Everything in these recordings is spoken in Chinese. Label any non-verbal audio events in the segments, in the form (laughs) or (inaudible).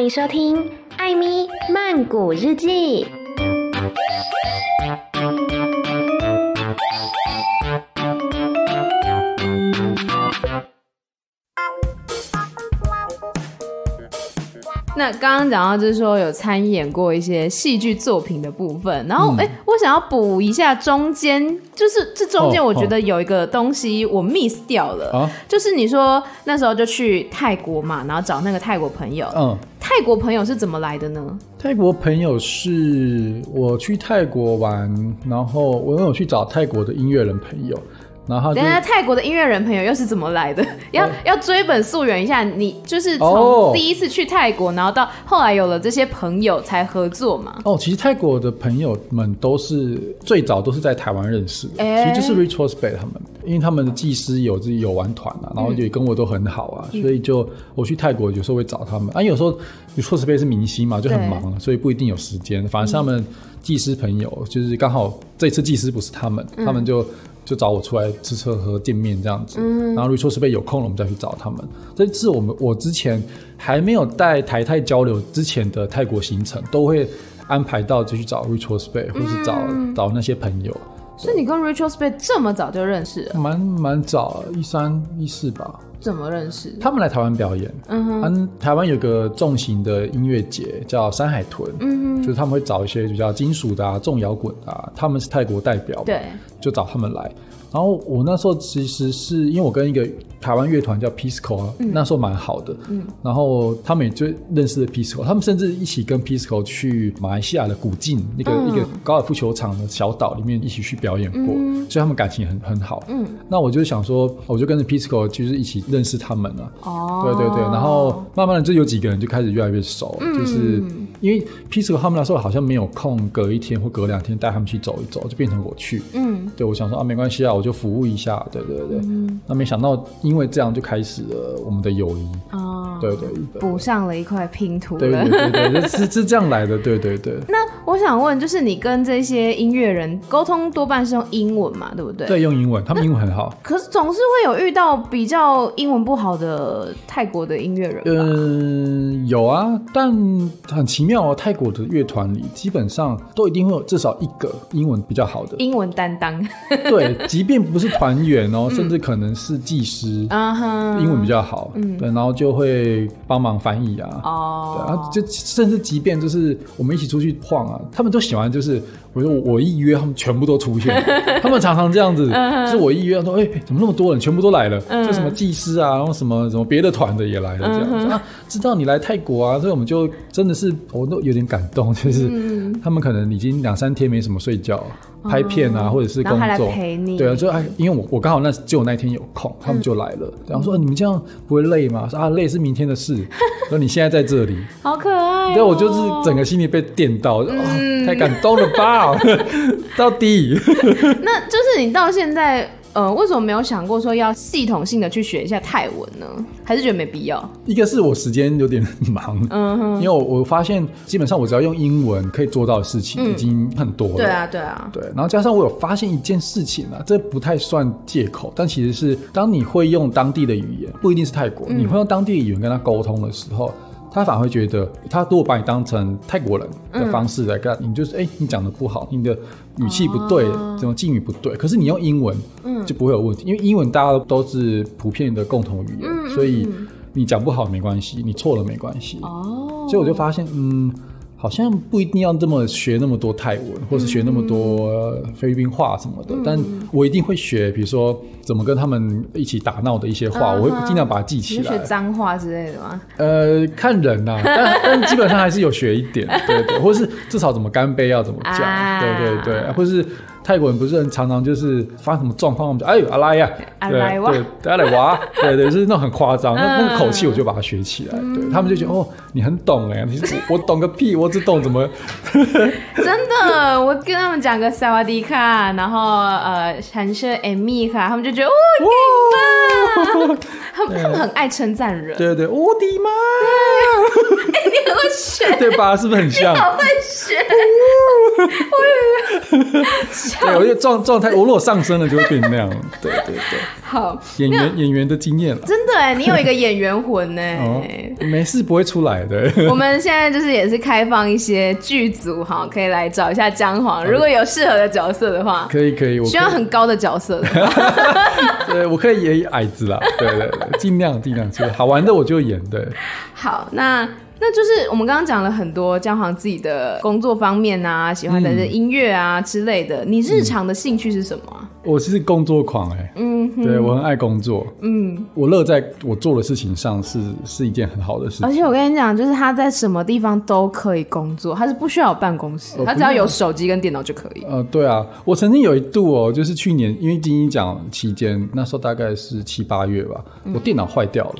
欢迎收听《艾咪曼谷日记》。那刚刚讲到就是说有参演过一些戏剧作品的部分，然后哎、嗯。欸，我想要补一下中间，就是这中间我觉得有一个东西我 miss 掉了，哦哦、就是你说那时候就去泰国嘛，然后找那个泰国朋友，嗯，泰国朋友是怎么来的呢？泰国朋友是我去泰国玩，然后我有去找泰国的音乐人朋友。然后，等下泰国的音乐人朋友又是怎么来的？要、哦、要追本溯源一下，你就是从第一次去泰国，然后到后来有了这些朋友才合作嘛？哦，其实泰国的朋友们都是最早都是在台湾认识的，欸、其实就是 Retrospect 他们，因为他们的技师有自己有玩团啊，然后也跟我都很好啊，嗯、所以就我去泰国有时候会找他们啊，有时候 Retrospect 是明星嘛，就很忙，所以不一定有时间。反正是他们技师朋友，就是刚好这次技师不是他们，嗯、他们就。就找我出来吃吃喝喝见面这样子，嗯、然后 retrospect 有空了，我们再去找他们。这次我们我之前还没有带台泰交流之前的泰国行程，都会安排到就去找 retrospect 或是找、嗯、找那些朋友。所以你跟 retrospect 这么早就认识了？蛮蛮早，一三一四吧。怎么认识？他们来台湾表演，嗯哼，台湾有个重型的音乐节叫山海豚，嗯哼，就是他们会找一些比较金属的啊、重摇滚啊，他们是泰国代表，对，就找他们来。然后我那时候其实是因为我跟一个台湾乐团叫 Pisco 啊，嗯、那时候蛮好的，嗯，然后他们也就认识了 Pisco，他们甚至一起跟 Pisco 去马来西亚的古晋那个、嗯、一个高尔夫球场的小岛里面一起去表演过，嗯、所以他们感情很很好，嗯，那我就想说，我就跟着 Pisco 就是一起认识他们了，哦，对对对，然后慢慢的就有几个人就开始越来越熟，嗯、就是因为 Pisco 他们那时候好像没有空，隔一天或隔两天带他们去走一走，就变成我去，嗯，对，我想说啊，没关系啊。我就服务一下，对对对，嗯、那没想到因为这样就开始了我们的友谊哦，对对，补上了一块拼图，对对对对，是是这样来的，对对对。(laughs) 那我想问，就是你跟这些音乐人沟通多半是用英文嘛，对不对？对，用英文，他们英文很好。可是总是会有遇到比较英文不好的泰国的音乐人？嗯，有啊，但很奇妙哦，泰国的乐团里基本上都一定会有至少一个英文比较好的。英文担当。对，即便不是。团员哦，(laughs) 甚至可能是技师，嗯、英文比较好，嗯、对，然后就会帮忙翻译啊，哦，对，然后就甚至即便就是我们一起出去晃啊，他们都喜欢就是，我说我一约他们全部都出现，(laughs) 他们常常这样子，嗯、就是我一约说，哎、欸，怎么那么多人，全部都来了，嗯、就什么技师啊，然后什么什么别的团的也来了，这样。子、嗯、啊，知道你来泰国啊，所以我们就真的是我都有点感动，就是、嗯、他们可能已经两三天没什么睡觉。拍片啊，或者是工作，陪你对啊，就哎，因为我我刚好那只有那天有空，他们就来了。然后说你们这样不会累吗？说啊，累是明天的事。(laughs) 说你现在在这里，好可爱。对，我就是整个心里被电到，太感动了吧？(laughs) 到底？(laughs) 那就是你到现在。呃，为什么没有想过说要系统性的去学一下泰文呢？还是觉得没必要？一个是我时间有点忙，嗯哼，因为我我发现基本上我只要用英文可以做到的事情已经很多了，嗯、对啊，对啊，对。然后加上我有发现一件事情啊，这不太算借口，但其实是当你会用当地的语言，不一定是泰国，嗯、你会用当地的语言跟他沟通的时候。他反而会觉得，他如果把你当成泰国人的方式来干，嗯、你就是哎、欸，你讲的不好，你的语气不对，怎么敬语不对。可是你用英文，就不会有问题，嗯、因为英文大家都是普遍的共同语言，嗯、所以你讲不好没关系，你错了没关系。哦，所以我就发现，嗯。好像不一定要这么学那么多泰文，或是学那么多菲律宾话什么的，嗯、但我一定会学，比如说怎么跟他们一起打闹的一些话，嗯、我会尽量把它记起来。学脏话之类的吗？呃，看人呐、啊，但但基本上还是有学一点，(laughs) 对，对对，或是至少怎么干杯要怎么讲，啊、对对对，或是。泰国人不是很常常就是发生什么状况，我们就哎呦阿拉呀，对对，阿来哇，对对，就是那种很夸张，那那个口气我就把它学起来，对他们就觉得哦，你很懂哎，你我懂个屁，我只懂怎么，(laughs) 真的，我跟他们讲个萨瓦迪卡，然后呃，产生艾米卡，他们就觉得哦，哇，他们他们很爱称赞人，对对，我的妈，(laughs) 哎，你很会学，对吧？是不是很像？好会学，(laughs) 对，我觉得状状态，我如果上升了就会变那样。对对对，好，演员演员的经验了，真的哎，你有一个演员魂呢、(laughs) 哦，没事不会出来的。(laughs) 我们现在就是也是开放一些剧组哈，可以来找一下姜黄，如果有适合的角色的话，可以可以，我以需要很高的角色的。(laughs) 对，我可以演矮子啦，对对对，尽量尽量，好玩的我就演。对，好，那。那就是我们刚刚讲了很多姜黄自己的工作方面啊，喜欢的音乐啊之类的。你日常的兴趣是什么？我是工作狂哎、欸，嗯，对我很爱工作，嗯，我乐在我做的事情上是是一件很好的事情。而且我跟你讲，就是他在什么地方都可以工作，他是不需要有办公室，他只要有手机跟电脑就可以。呃，对啊，我曾经有一度哦，就是去年因为金鹰奖期间，那时候大概是七八月吧，我电脑坏掉了。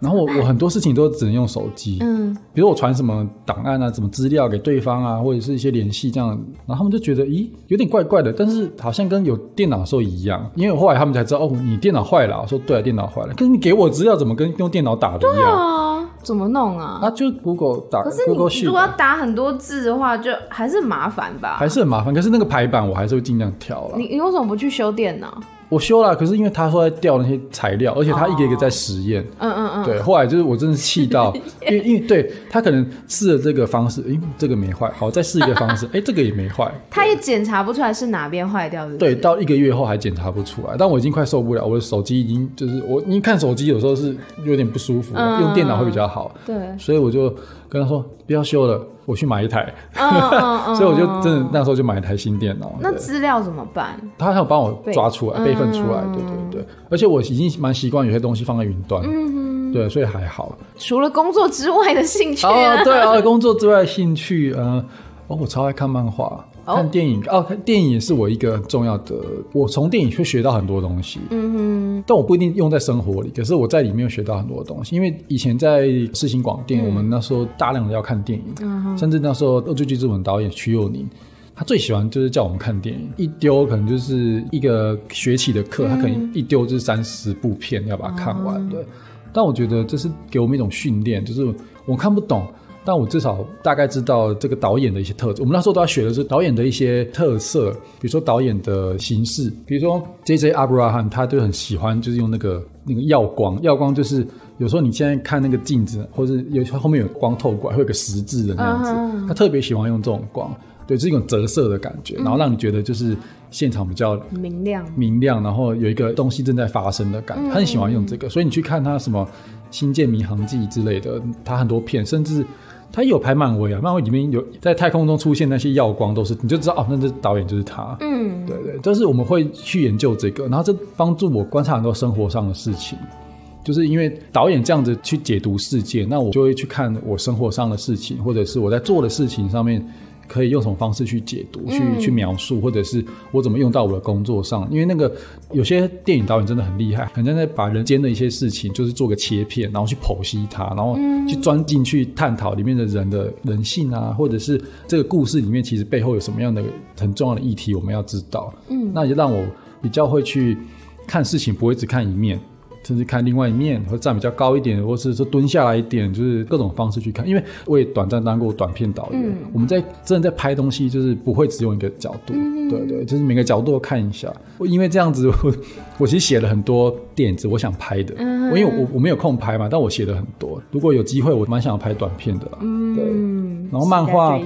嗯然后我我很多事情都只能用手机，嗯，比如我传什么档案啊、什么资料给对方啊，或者是一些联系这样，然后他们就觉得，咦，有点怪怪的，但是好像跟有电脑的时候一样，因为后来他们才知道，哦，你电脑坏了，我说对啊，电脑坏了，可是你给我资料怎么跟用电脑打的一样？对啊，怎么弄啊？啊，就 Google 打，可是你如果要打很多字的话，就还是很麻烦吧？还是很麻烦，可是那个排版我还是会尽量调了。你你为什么不去修电脑？我修了，可是因为他说在调那些材料，而且他一个一个在实验。嗯嗯嗯。对，后来就是我真的是气到，(laughs) 因为因为对他可能试了这个方式，哎，这个没坏，好，再试一个方式，(laughs) 哎，这个也没坏。他也检查不出来是哪边坏掉的。对，到一个月后还检查不出来，但我已经快受不了，我的手机已经就是我，你看手机有时候是有点不舒服，嗯、用电脑会比较好。对。所以我就跟他说不要修了。我去买一台，嗯嗯 (laughs) 嗯、所以我就真的那时候就买一台新电脑。那资料怎么办？他还有帮我抓出来、备份出来，对对对。而且我已经蛮习惯有些东西放在云端，嗯，对，所以还好。除了工作之外的兴趣、啊，哦，对啊，工作之外的兴趣，嗯、呃，哦，我超爱看漫画。看电影哦，看电影也是我一个很重要的。我从电影会学到很多东西，嗯哼，但我不一定用在生活里。可是我在里面学到很多东西，因为以前在世新广电，嗯、我们那时候大量的要看电影，嗯、甚至那时候恶作剧之吻导演瞿友宁，他最喜欢就是叫我们看电影，一丢可能就是一个学期的课，嗯、他可能一丢就是三十部片要把它看完，嗯、对。但我觉得这是给我们一种训练，就是我看不懂。但我至少大概知道这个导演的一些特质。我们那时候都要学的是导演的一些特色，比如说导演的形式，比如说 J.J. Abraham 他就很喜欢就是用那个那个耀光，耀光就是有时候你现在看那个镜子，或者有后面有光透过来，会有个十字的那样子，uh. 他特别喜欢用这种光，对，是一种折射的感觉，然后让你觉得就是现场比较明亮，明亮，然后有一个东西正在发生的感觉，他很喜欢用这个，所以你去看他什么《星舰迷航记》之类的，他很多片，甚至。他有拍漫威啊，漫威里面有在太空中出现那些耀光，都是你就知道哦，那这导演就是他。嗯，对对，就是我们会去研究这个，然后这帮助我观察很多生活上的事情，就是因为导演这样子去解读世界，那我就会去看我生活上的事情，或者是我在做的事情上面。可以用什么方式去解读、去去描述，或者是我怎么用到我的工作上？因为那个有些电影导演真的很厉害，很像在把人间的一些事情，就是做个切片，然后去剖析它，然后去钻进去探讨里面的人的人性啊，或者是这个故事里面其实背后有什么样的很重要的议题，我们要知道。嗯，那就让我比较会去看事情，不会只看一面。甚至看另外一面，或站比较高一点，或是说蹲下来一点，就是各种方式去看。因为我也短暂当过短片导演，嗯、我们在真的在拍东西，就是不会只用一个角度，嗯、对对，就是每个角度都看一下。因为这样子我，(laughs) 我其实写了很多点子，我想拍的。嗯、我因为我我没有空拍嘛，但我写了很多。如果有机会，我蛮想要拍短片的啦。嗯，对。然后漫画，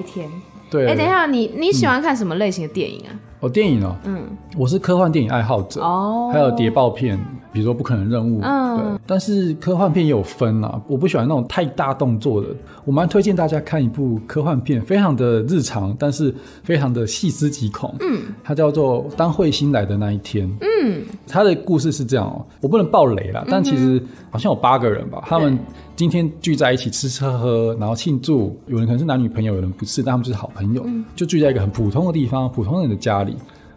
对。哎、欸，等一下，你你喜欢看什么类型的电影啊？嗯、哦，电影哦，嗯，我是科幻电影爱好者哦，还有谍报片。比如说不可能任务，嗯，对，但是科幻片也有分啊，我不喜欢那种太大动作的。我蛮推荐大家看一部科幻片，非常的日常，但是非常的细思极恐。嗯，它叫做《当彗星来的那一天》。嗯，它的故事是这样哦，我不能爆雷啦，但其实好像有八个人吧，嗯、他们今天聚在一起吃吃喝喝，然后庆祝。有人可能是男女朋友，有人不是，但他们就是好朋友，嗯、就聚在一个很普通的地方，普通人的家里。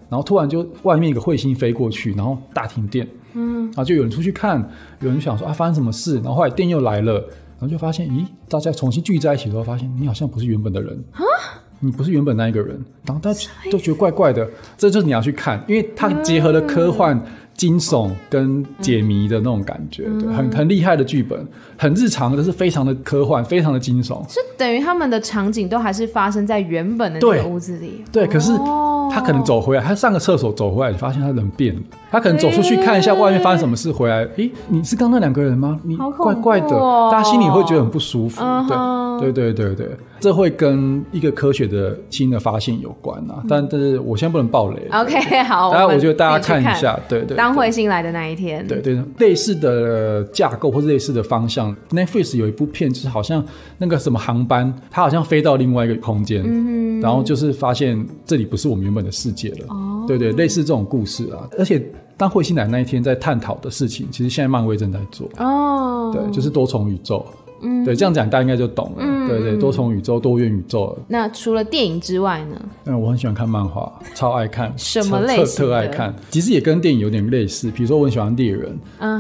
然后突然就外面一个彗星飞过去，然后大停电。嗯，然后就有人出去看，有人想说啊，发生什么事？然后后来电又来了，然后就发现，咦，大家重新聚在一起之后，发现你好像不是原本的人啊，你不是原本那一个人，然后大家都觉得怪怪的。这就是你要去看，因为它结合了科幻惊悚跟解谜的那种感觉，嗯、对，很很厉害的剧本，很日常，但是非常的科幻，非常的惊悚。是等于他们的场景都还是发生在原本的那个屋子里。对，对，可是他可能走回来，他上个厕所走回来，你发现他人变了。他可能走出去看一下外面发生什么事，回来，诶，你是刚刚那两个人吗？你怪怪的，大家心里会觉得很不舒服。对，对，对，对，对。这会跟一个科学的新的发现有关啊，但但是我现在不能爆雷。OK，(laughs) 好，大家我觉得大家看一下，对对。当彗星来的那一天，对对，类似的架构或者类似的方向，Netflix 有一部片，就是好像那个什么航班，它好像飞到另外一个空间，然后就是发现这里不是我们原本的世界了。哦，对对，类似这种故事啊，而且当彗星来那一天在探讨的事情，其实现在漫威正在做。哦，对，就是多重宇宙。嗯，对，这样讲大家应该就懂了。嗯、对对，多重宇宙、多元宇宙。那除了电影之外呢？嗯，我很喜欢看漫画，超爱看。什么类型？特爱看。其实也跟电影有点类似。比如说，我很喜欢猎人。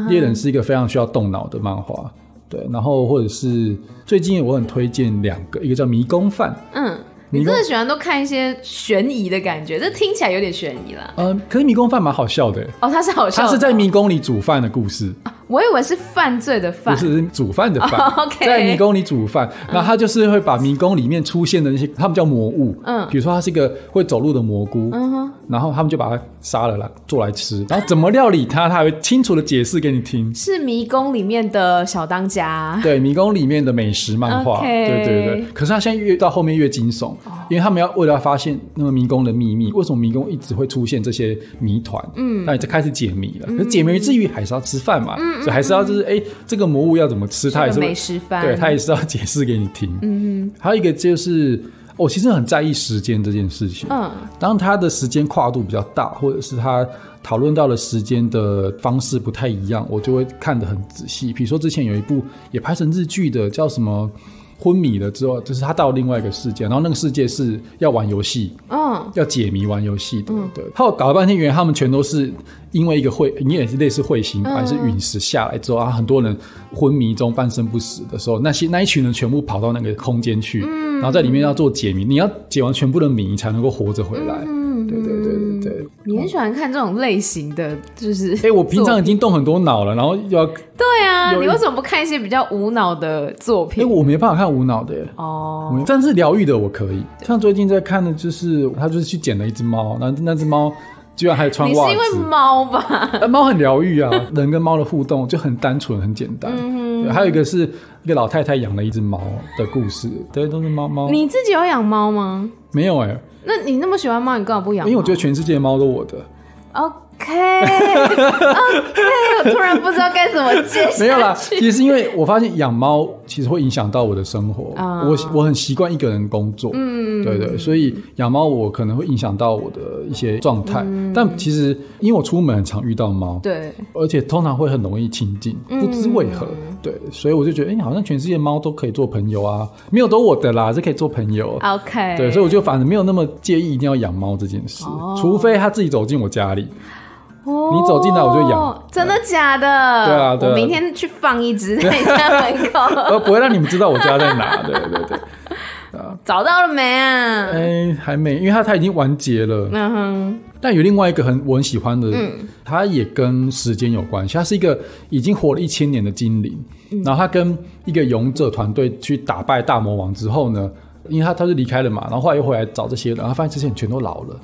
猎人是一个非常需要动脑的漫画。对，然后或者是最近我很推荐两个，一个叫《迷宫饭》。嗯。你真的喜欢都看一些悬疑的感觉，这听起来有点悬疑啦。嗯，可是迷宫饭蛮好笑的。哦，它是好笑的。他是在迷宫里煮饭的故事。我以为是犯罪的犯，不是煮饭的饭。(laughs) OK，在迷宫里煮饭，然后他就是会把迷宫里面出现的那些，他们叫魔物。嗯，比如说他是一个会走路的蘑菇。嗯哼，然后他们就把它杀了来做来吃，然后怎么料理它，他还会清楚的解释给你听。是迷宫里面的小当家。对，迷宫里面的美食漫画。对对对。可是他现在越到后面越惊悚，因为他们要。为了要发现那个迷宫的秘密，为什么迷宫一直会出现这些谜团？嗯，那你就开始解谜了。嗯、可是解谜之余还是要吃饭嘛，嗯、所以还是要就是哎、欸，这个魔物要怎么吃，他也是美食饭，对，他也是要解释给你听。嗯哼，还有一个就是，我其实很在意时间这件事情。嗯，当他的时间跨度比较大，或者是他讨论到的时间的方式不太一样，我就会看得很仔细。比如说之前有一部也拍成日剧的，叫什么？昏迷了之后，就是他到另外一个世界，然后那个世界是要玩游戏，嗯，要解谜玩游戏的，嗯、对。他搞了半天，原来他们全都是因为一个彗，你也是类似彗星，还是陨石下来之后啊，很多人昏迷中半生不死的时候，那些那一群人全部跑到那个空间去，嗯，然后在里面要做解谜，你要解完全部的谜，你才能够活着回来。嗯对对你很喜欢看这种类型的，就是哎，我平常已经动很多脑了，然后又要对啊，你为什么不看一些比较无脑的作品？哎，我没办法看无脑的哦，但是疗愈的我可以。像最近在看的就是，他就是去捡了一只猫，然后那只猫居然还穿袜子，你是因为猫吧？猫很疗愈啊，人跟猫的互动就很单纯很简单。嗯，还有一个是一个老太太养了一只猫的故事，对，都是猫猫。你自己有养猫吗？没有哎。那你那么喜欢猫，你干嘛不养？因为我觉得全世界的猫都我的。OK，OK，我突然不知道该怎么接。没有啦，其实是因为我发现养猫其实会影响到我的生活。Uh, 我我很习惯一个人工作，嗯，对对，所以养猫我可能会影响到我的一些状态。嗯、但其实因为我出门很常遇到猫，对，而且通常会很容易亲近，不知为何，嗯、对，所以我就觉得，哎、欸，好像全世界猫都可以做朋友啊，没有都我的啦，是可以做朋友。OK，对，所以我就反正没有那么介意一定要养猫这件事，oh. 除非它自己走进我家里。你走进来我就养，真的假的？对啊，对。我明天去放一只在你家门口，(laughs) 呃，不会让你们知道我家在哪。对对对，找到了没啊？哎，还没，因为它它已经完结了。嗯哼。但有另外一个很我很喜欢的，嗯它也跟时间有关系。它是一个已经活了一千年的精灵，然后它跟一个勇者团队去打败大魔王之后呢，因为他他是离开了嘛，然后后来又回来找这些人，然后发现这些人全都老了，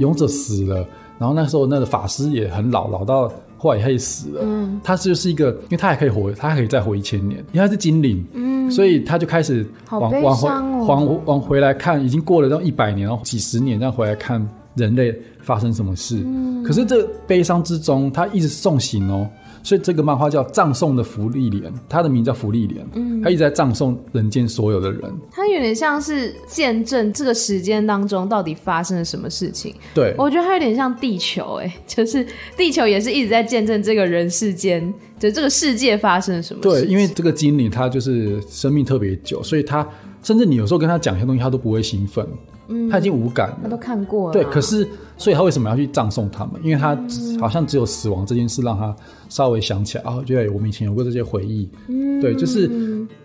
勇者死了。然后那时候那个法师也很老，老到后来他也死了。嗯，他就是一个，因为他还可以活，他还可以再活一千年，因为他是精灵。嗯，所以他就开始往往回往往回来看，已经过了这一百年，然后几十年，这样回来看人类发生什么事。嗯，可是这悲伤之中，他一直送行哦。所以这个漫画叫《葬送的福利莲》，它的名叫福利莲。嗯，它一直在葬送人间所有的人。它有点像是见证这个时间当中到底发生了什么事情。对，我觉得它有点像地球，哎，就是地球也是一直在见证这个人世间，就这个世界发生了什么事。对，因为这个精灵它就是生命特别久，所以它甚至你有时候跟他讲一些东西，他都不会兴奋。嗯，他已经无感了，他都看过了。对，可是所以他为什么要去葬送他们？因为他好像只有死亡这件事让他稍微想起来啊，觉得我们以前有过这些回忆。嗯，对，就是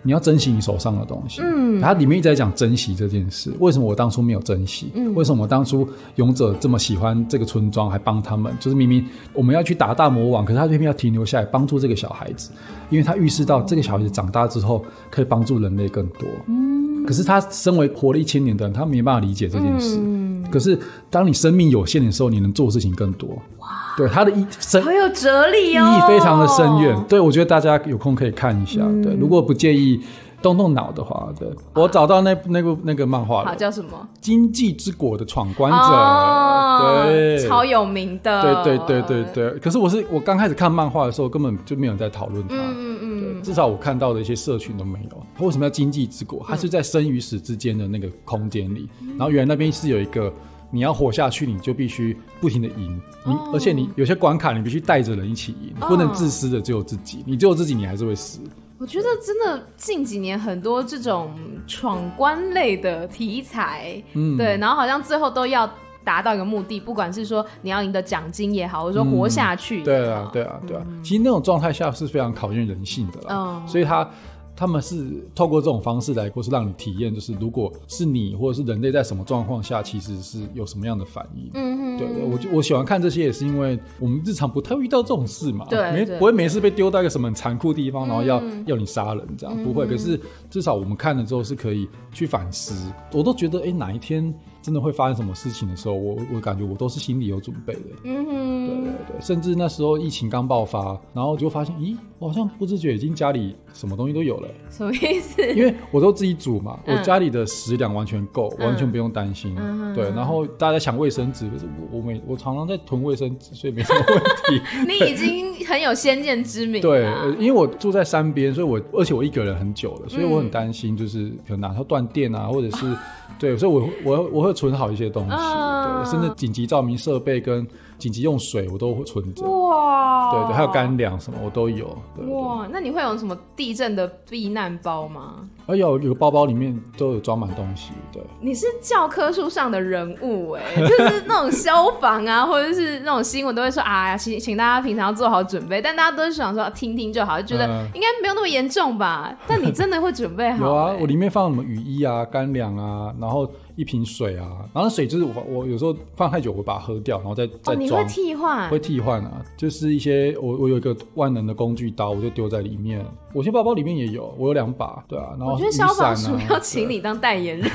你要珍惜你手上的东西。嗯，他里面一直在讲珍惜这件事。为什么我当初没有珍惜？嗯，为什么我当初勇者这么喜欢这个村庄，还帮他们？就是明明我们要去打大魔王，可是他偏偏要停留下来帮助这个小孩子，因为他预示到这个小孩子长大之后可以帮助人类更多。嗯，可是他身为活了一千年的人，他没办法理解这件事。嗯，可是当你生命有限的时候，你能做的事情更多。哇。对他的意深，好有哲理哦，意义非常的深远。对，我觉得大家有空可以看一下。嗯、对，如果不介意动动脑的话，对，我找到那那部那个漫画了，好叫什么？经济之国的闯关者，哦、对，超有名的。对对对对对。可是我是我刚开始看漫画的时候，根本就没有在讨论它。嗯嗯嗯。对，至少我看到的一些社群都没有。他为什么要经济之国？它是在生与死之间的那个空间里，嗯、然后原来那边是有一个。你要活下去，你就必须不停的赢，你而且你有些关卡你必须带着人一起赢，不能自私的只有自己，你只有自己你还是会死。我觉得真的近几年很多这种闯关类的题材，嗯，对，然后好像最后都要达到一个目的，不管是说你要赢得奖金也好，或者说活下去，对啊，对啊，对啊，其实那种状态下是非常考验人性的啦，所以他。他们是透过这种方式来，或是让你体验，就是如果是你或者是人类在什么状况下，其实是有什么样的反应。嗯嗯，对，我就我喜欢看这些，也是因为我们日常不太会遇到这种事嘛。对，没不会每次被丢到一个什么很残酷的地方，然后要、嗯、要你杀人这样，不会。可是至少我们看了之后是可以去反思。我都觉得，哎、欸，哪一天。真的会发生什么事情的时候，我我感觉我都是心里有准备的。嗯哼，对对对，甚至那时候疫情刚爆发，然后就发现，咦，我好像不自觉已经家里什么东西都有了。什么意思？因为我都自己煮嘛，我家里的食粮完全够，完全不用担心。嗯，对，然后大家抢卫生纸，可是我我每我常常在囤卫生纸，所以没什么问题。(laughs) 你已经很有先见之明。对，因为我住在山边，所以我而且我一个人很久了，所以我很担心，就是可能哪条断电啊，或者是。对，所以我我我会存好一些东西，对，甚至紧急照明设备跟。紧急用水我都会存着哇，对对，还有干粮什么我都有。哇，那你会有什么地震的避难包吗？哎有，有个包包里面都有装满东西。对，你是教科书上的人物哎，(laughs) 就是那种消防啊，(laughs) 或者是那种新闻都会说啊，请请大家平常要做好准备，但大家都是想说听听就好，就觉得应该没有那么严重吧。但你真的会准备好？(laughs) 有啊，我里面放什么雨衣啊、干粮啊，然后。一瓶水啊，然后水就是我我有时候放太久，我会把它喝掉，然后再再装。哦，你会替换？会替换啊，就是一些我我有一个万能的工具刀，我就丢在里面。我些包包里面也有，我有两把，对啊。然后、啊、我觉得消防署要请你当代言人。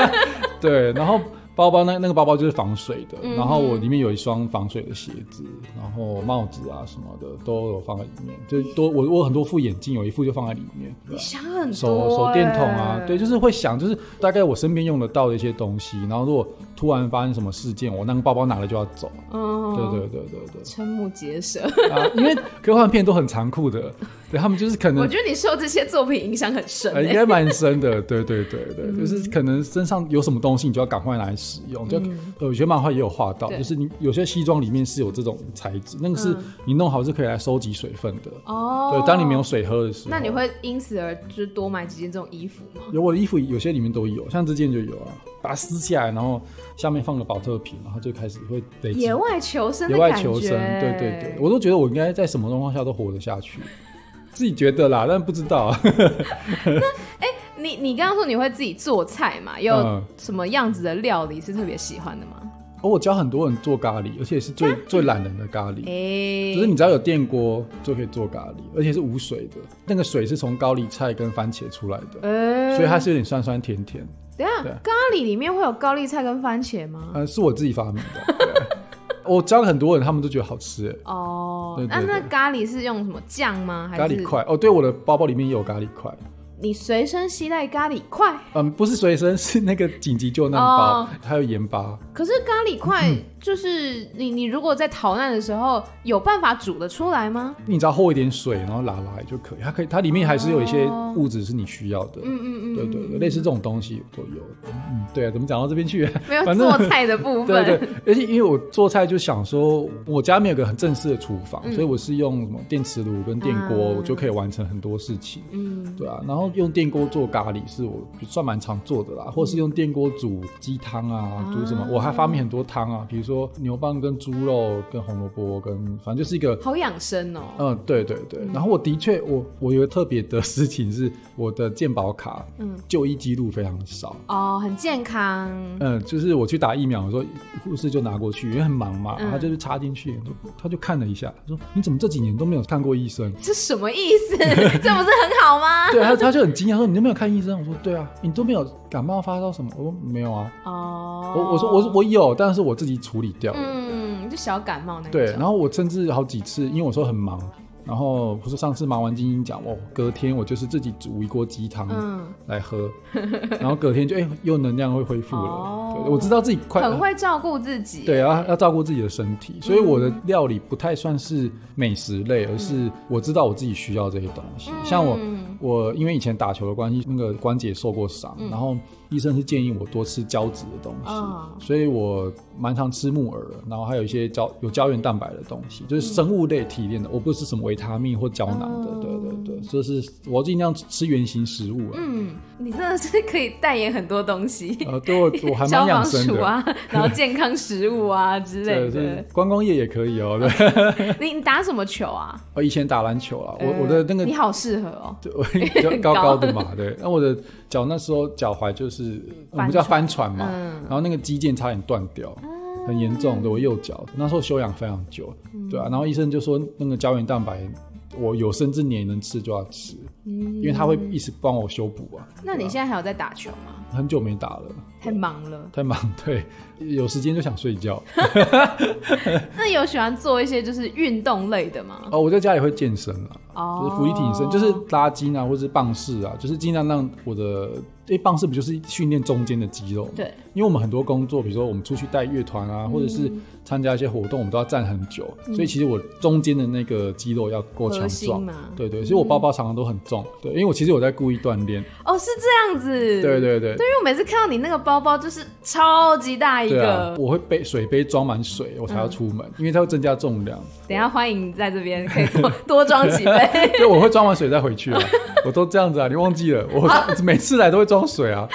(laughs) 对，然后。包包那那个包包就是防水的，嗯、然后我里面有一双防水的鞋子，然后帽子啊什么的都有放在里面，就多我我很多副眼镜，有一副就放在里面。你想很多，手手电筒啊，对，就是会想，就是大概我身边用得到的一些东西，然后如果突然发生什么事件，我那个包包拿了就要走。嗯，对对对对对，瞠目结舌啊，因为科幻片都很残酷的。对，他们就是可能，我觉得你受这些作品影响很深，应该蛮深的。对对对对，就是可能身上有什么东西，你就要赶快拿来使用。就有些漫画也有画到，就是你有些西装里面是有这种材质，那个是你弄好是可以来收集水分的。哦，对，当你没有水喝的时候，那你会因此而就是多买几件这种衣服吗？有我的衣服，有些里面都有，像这件就有啊，把它撕下来，然后下面放个保特瓶，然后就开始会累积。野外求生，野外求生，对对对，我都觉得我应该在什么状况下都活得下去。自己觉得啦，但不知道。那哎、欸，你你刚刚说你会自己做菜嘛？有什么样子的料理是特别喜欢的吗？哦，我教很多人做咖喱，而且是最最懒人的咖喱。就是你只要有电锅就可以做咖喱，而且是无水的。那个水是从高丽菜跟番茄出来的，欸、所以它是有点酸酸甜甜。等下，咖喱里面会有高丽菜跟番茄吗？嗯，是我自己发明的。(laughs) 我教了很多人，他们都觉得好吃哎。哦，那那咖喱是用什么酱吗？还是咖喱块？哦，对，我的包包里面也有咖喱块。你随身携带咖喱块？嗯，不是随身，(laughs) 是那个紧急救难包，还有盐巴。可是咖喱块就是你你如果在逃难的时候有办法煮得出来吗？你只要和一点水，然后拿来就可以。它可以，它里面还是有一些物质是你需要的。嗯嗯嗯，对对对，类似这种东西都有。嗯，对啊，怎么讲到这边去？(laughs) (laughs) 没有做菜的部分。(laughs) 对对，而且因为我做菜就想说，我家没有个很正式的厨房，所以我是用什么电磁炉跟电锅，我就可以完成很多事情。嗯，对啊，然后用电锅做咖喱是我算蛮常做的啦，或是用电锅煮鸡汤啊，煮什么，我还发明很多汤啊，比如说牛蒡跟猪肉跟红萝卜跟，反正就是一个好养生哦。嗯，对对对。然后我的确，我我有个特别的事情是，我的健保卡，嗯，就医记录非常少哦，很健康。嗯，就是我去打疫苗的时候，护士就拿过去，因为很忙嘛，他就是插进去，他就看了一下，他说：“你怎么这几年都没有看过医生？这什么意思？(laughs) 这不是很好吗？”对，他他就很惊讶说：“你都没有看医生？”我说：“对啊，你都没有感冒发烧什么？”我说：“没有啊。”哦，我我说我我有，但是我自己处理掉了。嗯，就小感冒那种。对，然后我甚至好几次，因为我说很忙。然后不是上次忙完金鹰奖哦，隔天我就是自己煮一锅鸡汤来喝，嗯、(laughs) 然后隔天就哎又能量会恢复了。哦、我知道自己快很会照顾自己，对啊，要照顾自己的身体，所以我的料理不太算是美食类，嗯、而是我知道我自己需要这些东西。嗯、像我我因为以前打球的关系，那个关节受过伤，嗯、然后。医生是建议我多吃胶质的东西，oh. 所以我蛮常吃木耳，然后还有一些胶有胶原蛋白的东西，就是生物类提炼的，我不吃什么维他命或胶囊的，oh. 对对对，就是我尽量吃原型食物啊。嗯，你真的是可以代言很多东西，呃，对我我还蛮养生的 (laughs) 啊，然后健康食物啊之类的，观光业也可以哦。对，(laughs) 你你打什么球啊？我 (laughs) 以前打篮球啊，我我的那个你好适合哦，对，比较高高的嘛，对，那我的。脚那时候脚踝就是我们叫帆船嘛，嗯、然后那个肌腱差点断掉，嗯、很严重。对我右脚那时候休养非常久，嗯、对啊，然后医生就说那个胶原蛋白，我有生之年能吃就要吃，嗯、因为他会一直帮我修补啊。那你现在还有在打球吗？很久没打了，太忙了，太忙，对，有时间就想睡觉。(laughs) 那有喜欢做一些就是运动类的吗？(laughs) 哦，我在家里会健身啊。就是伏地挺身，就是拉筋啊，或者是棒式啊，就是尽量让我的。因为棒式不就是训练中间的肌肉？对，因为我们很多工作，比如说我们出去带乐团啊，或者是参加一些活动，我们都要站很久，所以其实我中间的那个肌肉要够强壮。对对，所以我包包常常都很重。对，因为我其实我在故意锻炼。哦，是这样子。对对对。对，因为我每次看到你那个包包就是超级大一个，我会背水杯装满水，我才要出门，因为它会增加重量。等下欢迎在这边可以多 (laughs) 多装几杯。(laughs) 对，我会装完水再回去啊，我都这样子啊，你忘记了？我每次来都会。装水啊，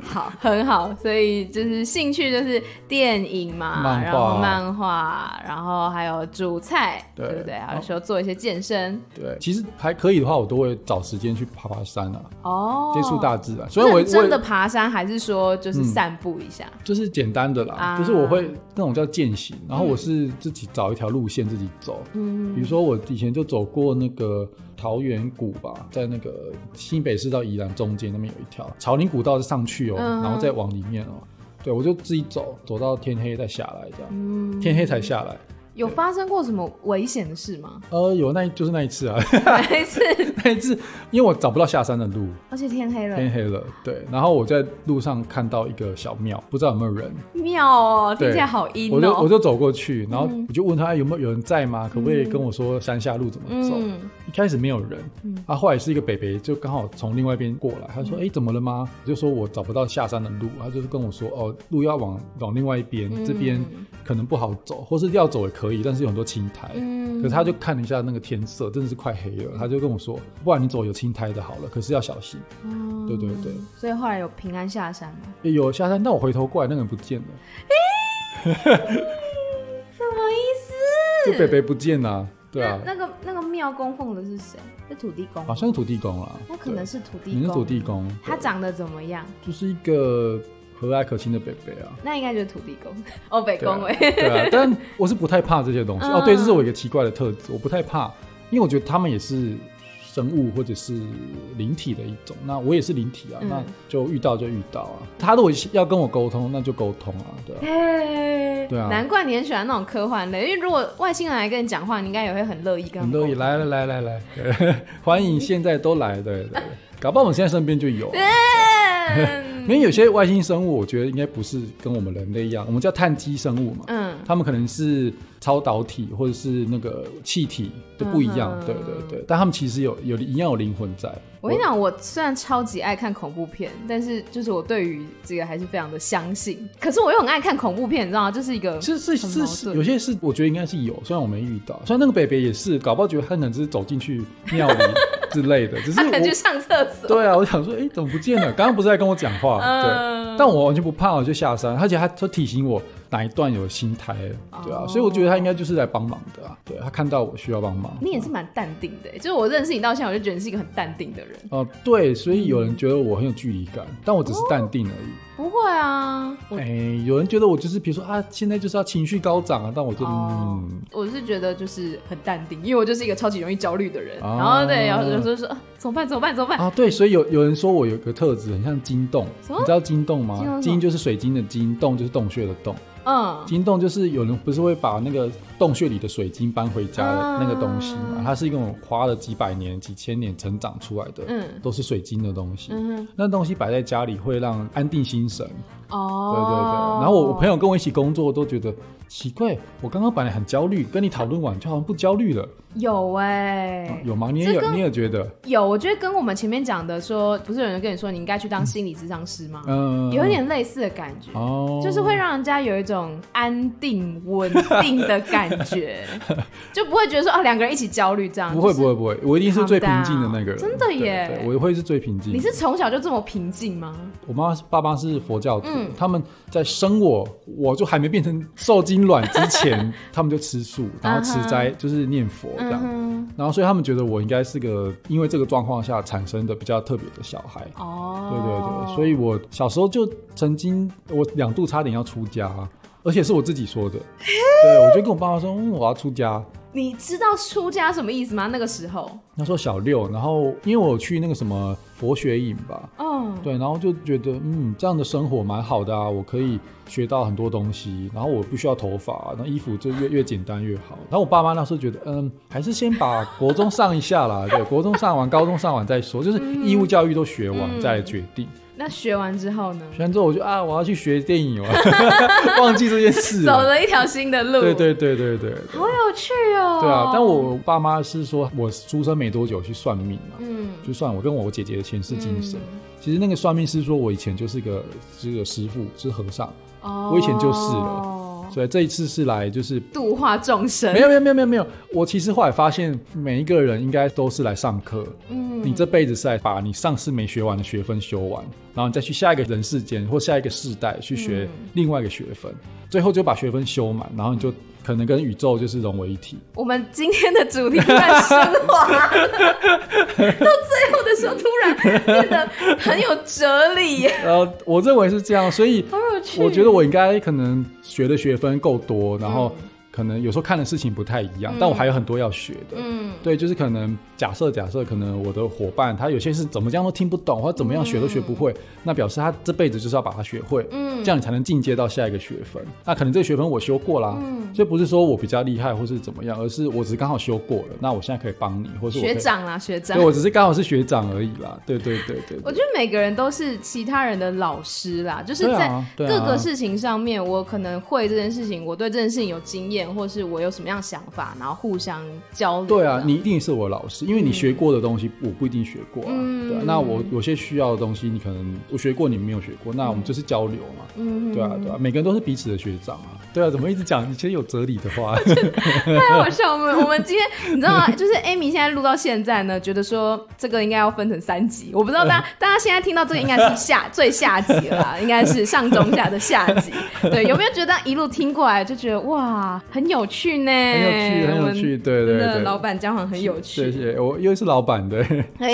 好，很好，所以就是兴趣就是电影嘛，然后漫画，然后还有煮菜，对，不对？还有时候做一些健身，对，其实还可以的话，我都会找时间去爬爬山啊，哦，接触大自然。所以我真的爬山，还是说就是散步一下？就是简单的啦，就是我会那种叫健行，然后我是自己找一条路线自己走，嗯，比如说我以前就走过那个。桃源谷吧，在那个新北市到宜兰中间那边有一条草林古道，是上去哦，嗯、然后再往里面哦。对，我就自己走，走到天黑再下来，这样，嗯、天黑才下来。有发生过什么危险的事吗？呃，有，那就是那一次啊，那一次，(laughs) 那一次，因为我找不到下山的路，而且天黑了，天黑了，对。然后我在路上看到一个小庙，不知道有没有人。庙哦，听起来好阴哦。我就我就走过去，然后我就问他有没有有人在吗？可不可以跟我说山下路怎么走？一开始没有人，啊，后来是一个北北，就刚好从另外一边过来，他说：“哎，怎么了吗？”我就说我找不到下山的路，他就是跟我说：“哦，路要往往另外一边，这边可能不好走，或是要走也可以，但是有很多青。”苔，嗯，可是他就看了一下那个天色，真的是快黑了。他就跟我说：“不然你走有青苔的好了，可是要小心。”嗯，对对对。所以后来有平安下山吗？有下山，但我回头过来，那个人不见了。欸、(laughs) 什么意思？就北北不见了。对啊。那，那个那个庙供奉的是谁？是土地公？好像是土地公啊。那可能是土地公。你是土地公。他长得怎么样？就是一个。和蔼可亲的北北啊，那应该就是土地公 (laughs) 哦，北公哎，对啊，(laughs) 但我是不太怕这些东西哦。对，这是我一个奇怪的特质，我不太怕，因为我觉得他们也是生物或者是灵体的一种。那我也是灵体啊，那就遇到就遇到啊。他如果要跟我沟通，那就沟通啊，对啊，对啊。难怪你很喜欢那种科幻类，因为如果外星人来跟你讲话，你应该也会很乐意跟。很乐意，来来来来来，(laughs) 欢迎现在都来，对对。搞不好我们现在身边就有。因为有些外星生物，我觉得应该不是跟我们人类一样，我们叫碳基生物嘛。嗯，他们可能是超导体或者是那个气体都不一样，嗯、对对对，但他们其实有有一样有灵魂在。我跟你讲，我虽然超级爱看恐怖片，但是就是我对于这个还是非常的相信。可是我又很爱看恐怖片，你知道吗？就是一个是是是是，有些是我觉得应该是有，虽然我没遇到。虽然那个北北也是，搞不好觉得他可能只是走进去庙里之类的，只是我去上厕所。对啊，我想说，哎、欸，怎么不见了？刚刚不是在跟我讲话？对，但我完全不怕，我就下山，而且他说提醒我。哪一段有新胎？对啊，oh. 所以我觉得他应该就是来帮忙的啊。对，他看到我需要帮忙，你也是蛮淡定的，就是我认识你到现在，我就觉得你是一个很淡定的人。哦、呃，对，所以有人觉得我很有距离感，但我只是淡定而已。不会啊，哎、欸，有人觉得我就是，比如说啊，现在就是要情绪高涨啊，但我就、oh, 嗯，我是觉得就是很淡定，因为我就是一个超级容易焦虑的人。啊、然后对，有时候说啊，怎么办？怎么办？怎么办？啊，对，所以有有人说我有个特质很像金洞，你知道金洞吗？金就是水晶的金，洞就是洞穴的洞。嗯，金洞就是有人不是会把那个洞穴里的水晶搬回家的那个东西嘛？嗯、它是一种花了几百年、几千年成长出来的，嗯，都是水晶的东西。嗯哼，那东西摆在家里会让安定心神。哦，对对对。然后我我朋友跟我一起工作都觉得奇怪，我刚刚本来很焦虑，跟你讨论完就好像不焦虑了。有哎、欸啊，有吗？你也有，你也觉得有？我觉得跟我们前面讲的说，不是有人跟你说你应该去当心理咨商师吗？嗯，有一点类似的感觉，哦，就是会让人家有一种安定、稳定的感觉，(laughs) 就不会觉得说啊两个人一起焦虑这样。不会不会不会，我一定是最平静的那个人。真的耶，我会是最平静。你是从小就这么平静吗？我妈爸爸是佛教徒，嗯、他们在生我，我就还没变成受精卵之前，(laughs) 他们就吃素，然后吃斋，就是念佛。这样，嗯、然后所以他们觉得我应该是个因为这个状况下产生的比较特别的小孩。哦，对对对，所以我小时候就曾经我两度差点要出家，而且是我自己说的。对，我就跟我爸妈说，嗯，我要出家。你知道出家什么意思吗？那个时候，那时候小六，然后因为我去那个什么佛学营吧，嗯，对，然后就觉得嗯，这样的生活蛮好的啊，我可以学到很多东西，然后我不需要头发，然后衣服就越越简单越好。然后我爸妈那时候觉得，嗯，还是先把国中上一下啦，对，国中上完，高中上完再说，就是义务教育都学完、嗯、再决定。那学完之后呢？学完之后我就啊，我要去学电影，(laughs) 忘记这件事，(laughs) 走了一条新的路。对对对对对，好有趣哦。对啊，但我爸妈是说我出生没多久去算命嘛，嗯，就算我跟我姐姐的前世今生。嗯、其实那个算命师说我以前就是个这个师傅，是和尚，哦，我以前就是了。所以这一次是来就是度化众生。没有没有没有没有没有，我其实后来发现每一个人应该都是来上课。嗯，你这辈子是来把你上次没学完的学分修完，然后你再去下一个人世间或下一个世代去学另外一个学分，嗯、最后就把学分修满，然后你就。可能跟宇宙就是融为一体。我们今天的主题突然升华，到最后的时候突然变得很有哲理。(laughs) 呃，我认为是这样，所以我觉得我应该可能学的学分够多，然后。可能有时候看的事情不太一样，嗯、但我还有很多要学的。嗯，对，就是可能假设假设，可能我的伙伴他有些是怎么样都听不懂，或者怎么样学都学不会，嗯、那表示他这辈子就是要把它学会。嗯，这样你才能进阶到下一个学分。那可能这个学分我修过啦，嗯，所以不是说我比较厉害或是怎么样，而是我只是刚好修过了。那我现在可以帮你，或是学长啦，学长。对，我只是刚好是学长而已啦。对对对对，对。我觉得每个人都是其他人的老师啦，就是在各个事情上面，我可能会这件事情，我对这件事情有经验。或是我有什么样的想法，然后互相交流。对啊，你一定是我老师，因为你学过的东西我不一定学过啊。嗯、对啊，那我有些需要的东西，你可能我学过，你没有学过，那我们就是交流嘛。嗯，对啊，对啊，每个人都是彼此的学长啊。对啊，怎么一直讲你其实有哲理的话？(laughs) 太好笑了！我们今天你知道吗？就是 Amy 现在录到现在呢，觉得说这个应该要分成三集。我不知道大家 (laughs) 大家现在听到这个应该是下最下集了啦，应该是上中下的下集。对，有没有觉得一路听过来就觉得哇，很有趣呢？很有趣，很有趣。对对对，老板姜黄很有趣。谢谢，我又是老板对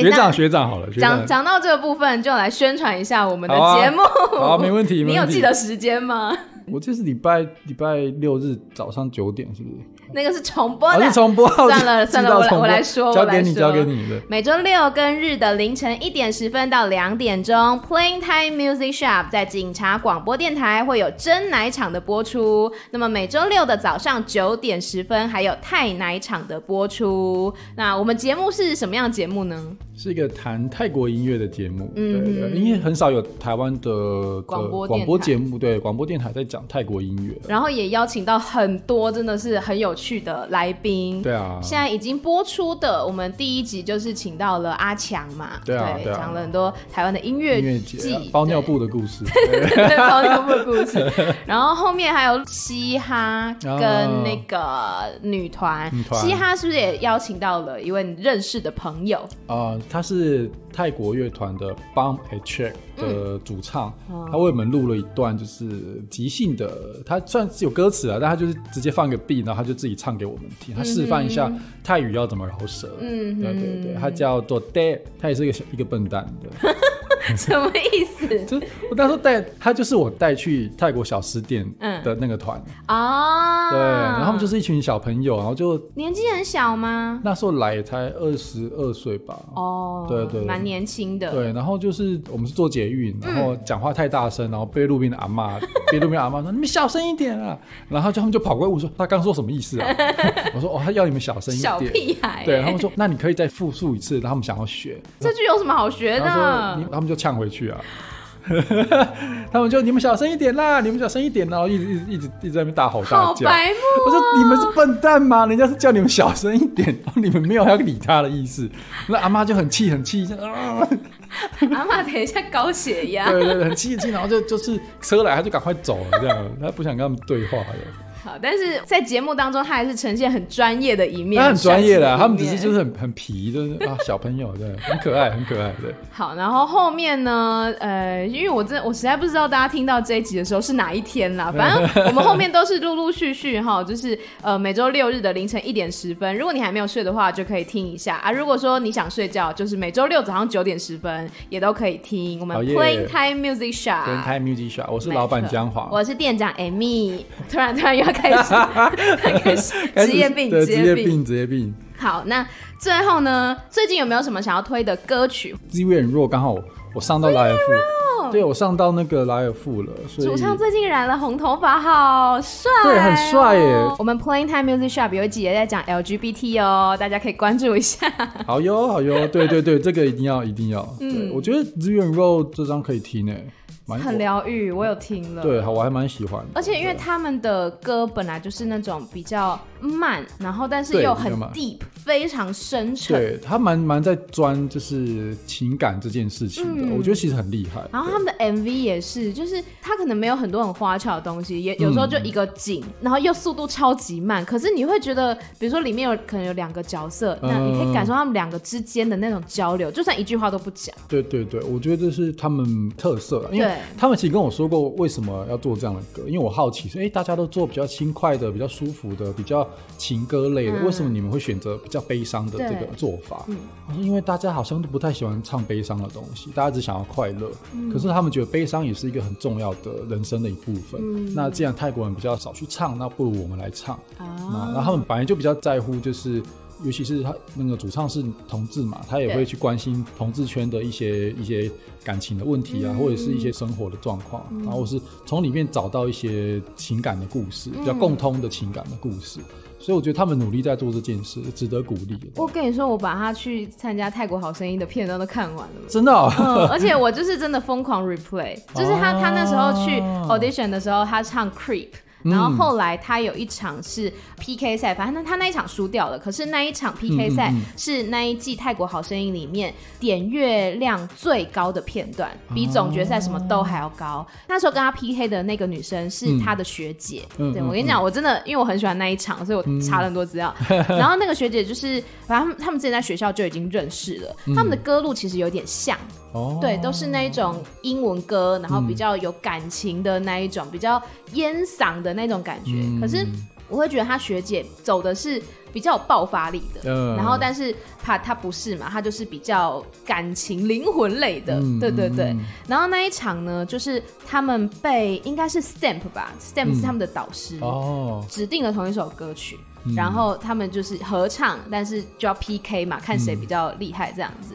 学长学长好了。讲讲到这个部分，就来宣传一下我们的节目。好，没问题。(laughs) 你有记得时间吗？我这是礼拜礼拜六日早上九点，是不是？那个是重播的，是重播。算了算了，我来我来说，交给你，交给你的。每周六跟日的凌晨一点十分到两点钟，Playing Time Music Shop 在警察广播电台会有真奶场的播出。那么每周六的早上九点十分还有泰奶场的播出。那我们节目是什么样的节目呢？是一个谈泰国音乐的节目，嗯，对，对，对，因为很少有台湾的广播广播节目，对，广播电台在讲泰国音乐，然后也邀请到很多真的是很有趣的来宾，对啊，现在已经播出的，我们第一集就是请到了阿强嘛，对啊，对，讲了很多台湾的音乐音乐节，包尿布的故事，对，包尿布的故事，(laughs) (laughs) 然后后面还有嘻哈跟那个女团，嘻哈是不是也邀请到了一位你认识的朋友？啊？他是泰国乐团的 Bomb a Check 的主唱，嗯、他为我们录了一段就是即兴的，他算是有歌词啊，但他就是直接放个 beat，然后他就自己唱给我们听，他示范一下泰语要怎么饶舌。嗯，对对对，他叫做 Dad，他也是一个一个笨蛋的。(laughs) (laughs) 什么意思？就我那时候带他，就是我带去泰国小吃店的那个团啊。嗯、对，然后他们就是一群小朋友，然后就年纪很小吗？那时候来才二十二岁吧。哦，对对，蛮年轻的。对，然后就是我们是做捷运，然后讲话太大声，然后被路边的阿妈，(laughs) 被路边阿妈说：“你们小声一点啊！” (laughs) 然后就他们就跑过来问说：“他刚说什么意思啊？”我说：“哦，他要你们小声一点。”小屁孩。对，他们说：“那你可以再复述一次。”然后他们想要学这句有什么好学的？他们就。呛回去啊！(laughs) 他们就你们小声一点啦，你们小声一点，然后一直一直一直一直在那边大吼大叫。白目哦！我说你们是笨蛋吗？人家是叫你们小声一点，然后你们没有要理他的意思。那阿妈就很气很气，啊、(laughs) 阿妈等一下高血压。(laughs) 对对对，很气很气，然后就就是车来，他就赶快走了，这样他不想跟他们对话了。好，但是在节目当中，他还是呈现很专业的一面。他很专业的，他们只是就是很很皮的啊，小朋友对，很可爱，很可爱对。好，然后后面呢，呃，因为我真我实在不知道大家听到这一集的时候是哪一天啦，反正我们后面都是陆陆续续哈，就是呃每周六日的凌晨一点十分，如果你还没有睡的话，就可以听一下啊。如果说你想睡觉，就是每周六早上九点十分也都可以听。我们 Playing Time Music Shop，Playing Time Music Shop，我是老板姜华，我是店长 Amy，突然突然要。开始，开始职业病，职业病，职业病。好，那最后呢？最近有没有什么想要推的歌曲？Z.Wen 若刚好我上到莱尔富，对，我上到那个莱尔富了。主唱最近染了红头发，好帅，对，很帅耶。我们 Playing Time Music Shop 有几集在讲 LGBT 哦，大家可以关注一下。好哟，好哟，对对对，这个一定要，一定要。嗯，我觉得 Z.Wen 若这张可以听诶。很疗愈，我有听了。对，我还蛮喜欢。而且因为他们的歌本来就是那种比较慢，然后但是又很 deep，非常深沉。对，他蛮蛮在钻就是情感这件事情的，我觉得其实很厉害。然后他们的 MV 也是，就是他可能没有很多很花俏的东西，也有时候就一个景，然后又速度超级慢，可是你会觉得，比如说里面有可能有两个角色，那你可以感受他们两个之间的那种交流，就算一句话都不讲。对对对，我觉得这是他们特色，因为。他们其实跟我说过为什么要做这样的歌，因为我好奇说，哎、欸，大家都做比较轻快的、比较舒服的、比较情歌类的，嗯、为什么你们会选择比较悲伤的这个做法？嗯，因为大家好像都不太喜欢唱悲伤的东西，大家只想要快乐。嗯、可是他们觉得悲伤也是一个很重要的人生的一部分。嗯，那既然泰国人比较少去唱，那不如我们来唱。啊，然后他们本来就比较在乎，就是。尤其是他那个主唱是同志嘛，他也会去关心同志圈的一些一些感情的问题啊，或者是一些生活的状况，然后是从里面找到一些情感的故事，比较共通的情感的故事。所以我觉得他们努力在做这件事，值得鼓励。我跟你说，我把他去参加泰国好声音的片段都看完了，真的。嗯，而且我就是真的疯狂 replay，就是他 (laughs) 他那时候去 audition 的时候，他唱 Creep。然后后来他有一场是 PK 赛，反正他那一场输掉了。可是那一场 PK 赛是那一季泰国好声音里面点阅量最高的片段，比总决赛什么都还要高。那时候跟他 PK 的那个女生是他的学姐。对，我跟你讲，我真的因为我很喜欢那一场，所以我查了很多资料。(laughs) 然后那个学姐就是，反正他们之前在学校就已经认识了。他们的歌路其实有点像。对，都是那一种英文歌，然后比较有感情的那一种，比较烟嗓的那种感觉。可是我会觉得他学姐走的是比较有爆发力的，然后但是他他不是嘛，他就是比较感情灵魂类的。对对对。然后那一场呢，就是他们被应该是 Stamp 吧，Stamp 是他们的导师哦，指定了同一首歌曲。嗯、然后他们就是合唱，但是就要 PK 嘛，看谁比较厉害这样子。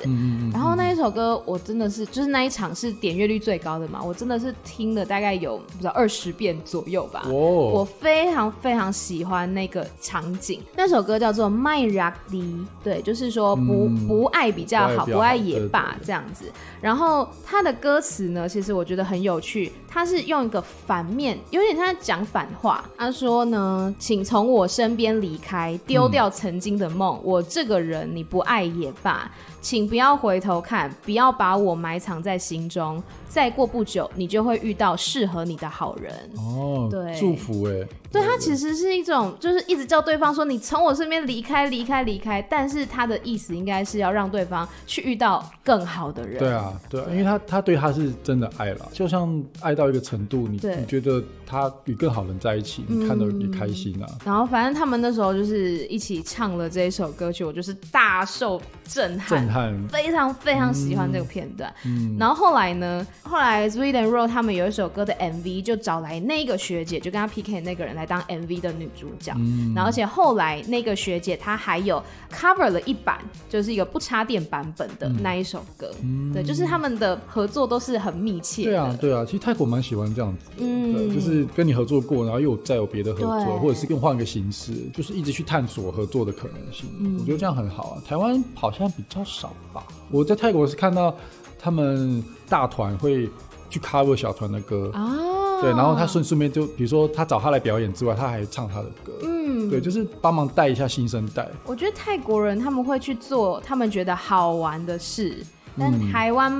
然后那一首歌我真的是，就是那一场是点阅率最高的嘛，我真的是听了大概有不知道二十遍左右吧。哦。我非常非常喜欢那个场景。那首歌叫做《麦拉迪》，对，就是说不、嗯、不爱比较好，不爱也罢这样子。然后他的歌词呢，其实我觉得很有趣，他是用一个反面，有点像讲反话。他说呢，请从我身边离开，丢掉曾经的梦。我这个人你不爱也罢，请不要回头看，不要把我埋藏在心中。再过不久，你就会遇到适合你的好人。哦，对，祝福哎。对，他其实是一种，就是一直叫对方说你从我身边离开，离开，离开。但是他的意思应该是要让对方去遇到更好的人。对啊，对啊，因为他他对他是真的爱了，就像爱到一个程度，你你觉得他与更好的人在一起，你看到也开心啊。然后反正他们那时候就是一起唱了这一首歌曲，我就是大受震撼，震撼，(laughs) 非常非常喜欢这个片段。嗯，然后后来呢？后来 Sweet and Roll 他们有一首歌的 MV，就找来那个学姐，就跟他 PK 那个人来当 MV 的女主角。嗯，然后而且后来那个学姐她还有 cover 了一版，就是一个不插电版本的那一首歌。嗯，对，就是他们的合作都是很密切的。对啊，对啊，其实泰国蛮喜欢这样子的。嗯，对，就是跟你合作过，然后又再有别的合作，或者是更换一个形式，就是一直去探索合作的可能性。嗯，我觉得这样很好啊。台湾好像比较少吧。我在泰国是看到。他们大团会去 cover 小团的歌哦，对，然后他顺顺便就比如说他找他来表演之外，他还唱他的歌，嗯，对，就是帮忙带一下新生代。我觉得泰国人他们会去做他们觉得好玩的事，但台湾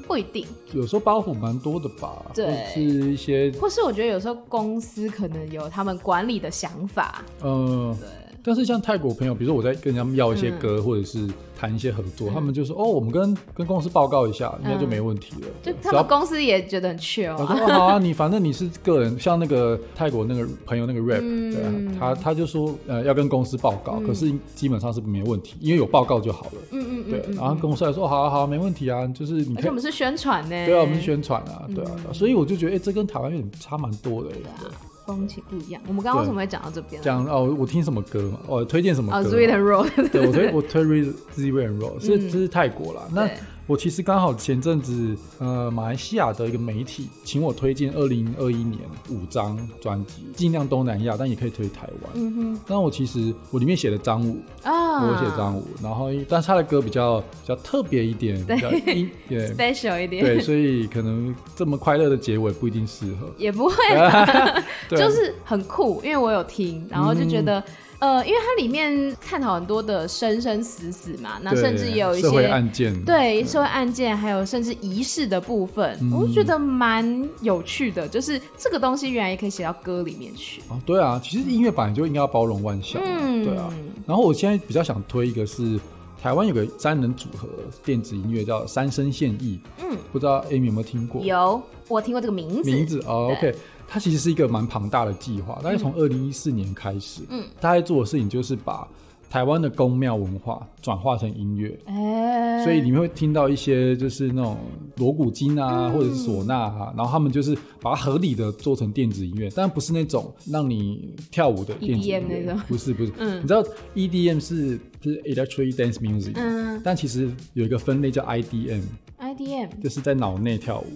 不一定，嗯、有时候包袱蛮多的吧，对，是一些，或是我觉得有时候公司可能有他们管理的想法，嗯，对。但是像泰国朋友，比如说我在跟人家要一些歌，嗯、或者是谈一些合作，嗯、他们就说：“哦，我们跟跟公司报告一下，应该就没问题了。嗯”就他们公司也觉得很缺哦。我说：“哦，好啊，你反正你是个人，像那个泰国那个朋友那个 rap，、嗯、对啊，他他就说呃要跟公司报告，嗯、可是基本上是没问题，因为有报告就好了。嗯嗯对，然后公司还说：“好啊好啊，没问题啊，就是你看。”我们是宣传呢。对啊，我们是宣传啊，对啊，嗯、所以我就觉得，哎、欸，这跟台湾有点差蛮多的。对风情不一样。我们刚刚为什么会讲到这边？讲哦，我听什么歌嘛？哦，推荐什么歌？哦 and Roll。对，我推我推 and Roll，是这是泰国啦。那我其实刚好前阵子，呃，马来西亚的一个媒体请我推荐二零二一年五张专辑，尽量东南亚，但也可以推台湾。嗯哼。但我其实我里面写了张武啊，我写张武，然后但是他的歌比较比较特别一点，比较一 (laughs) 点 special 一点，对，所以可能这么快乐的结尾不一定适合，也不会，(laughs) (laughs) 就是很酷，因为我有听，然后就觉得。呃，因为它里面探讨很多的生生死死嘛，那甚至也有一些社会案件，对社会案件，还有甚至仪式的部分，嗯、我觉得蛮有趣的。就是这个东西原来也可以写到歌里面去。哦，对啊，其实音乐本来就应该要包容万象，嗯，对啊。然后我现在比较想推一个是台湾有个三人组合电子音乐叫三生献艺，嗯，不知道 Amy 有没有听过？有，我听过这个名字。名字哦，OK。它其实是一个蛮庞大的计划，大概从二零一四年开始，嗯，他在做的事情就是把台湾的宫庙文化转化成音乐，哎，所以你们会听到一些就是那种锣鼓经啊，或者是唢呐啊，然后他们就是把它合理的做成电子音乐，但不是那种让你跳舞的电子音乐，不是不是，嗯，你知道 EDM 是就是 Electronic Dance Music，嗯，但其实有一个分类叫 IDM，IDM 就是在脑内跳舞。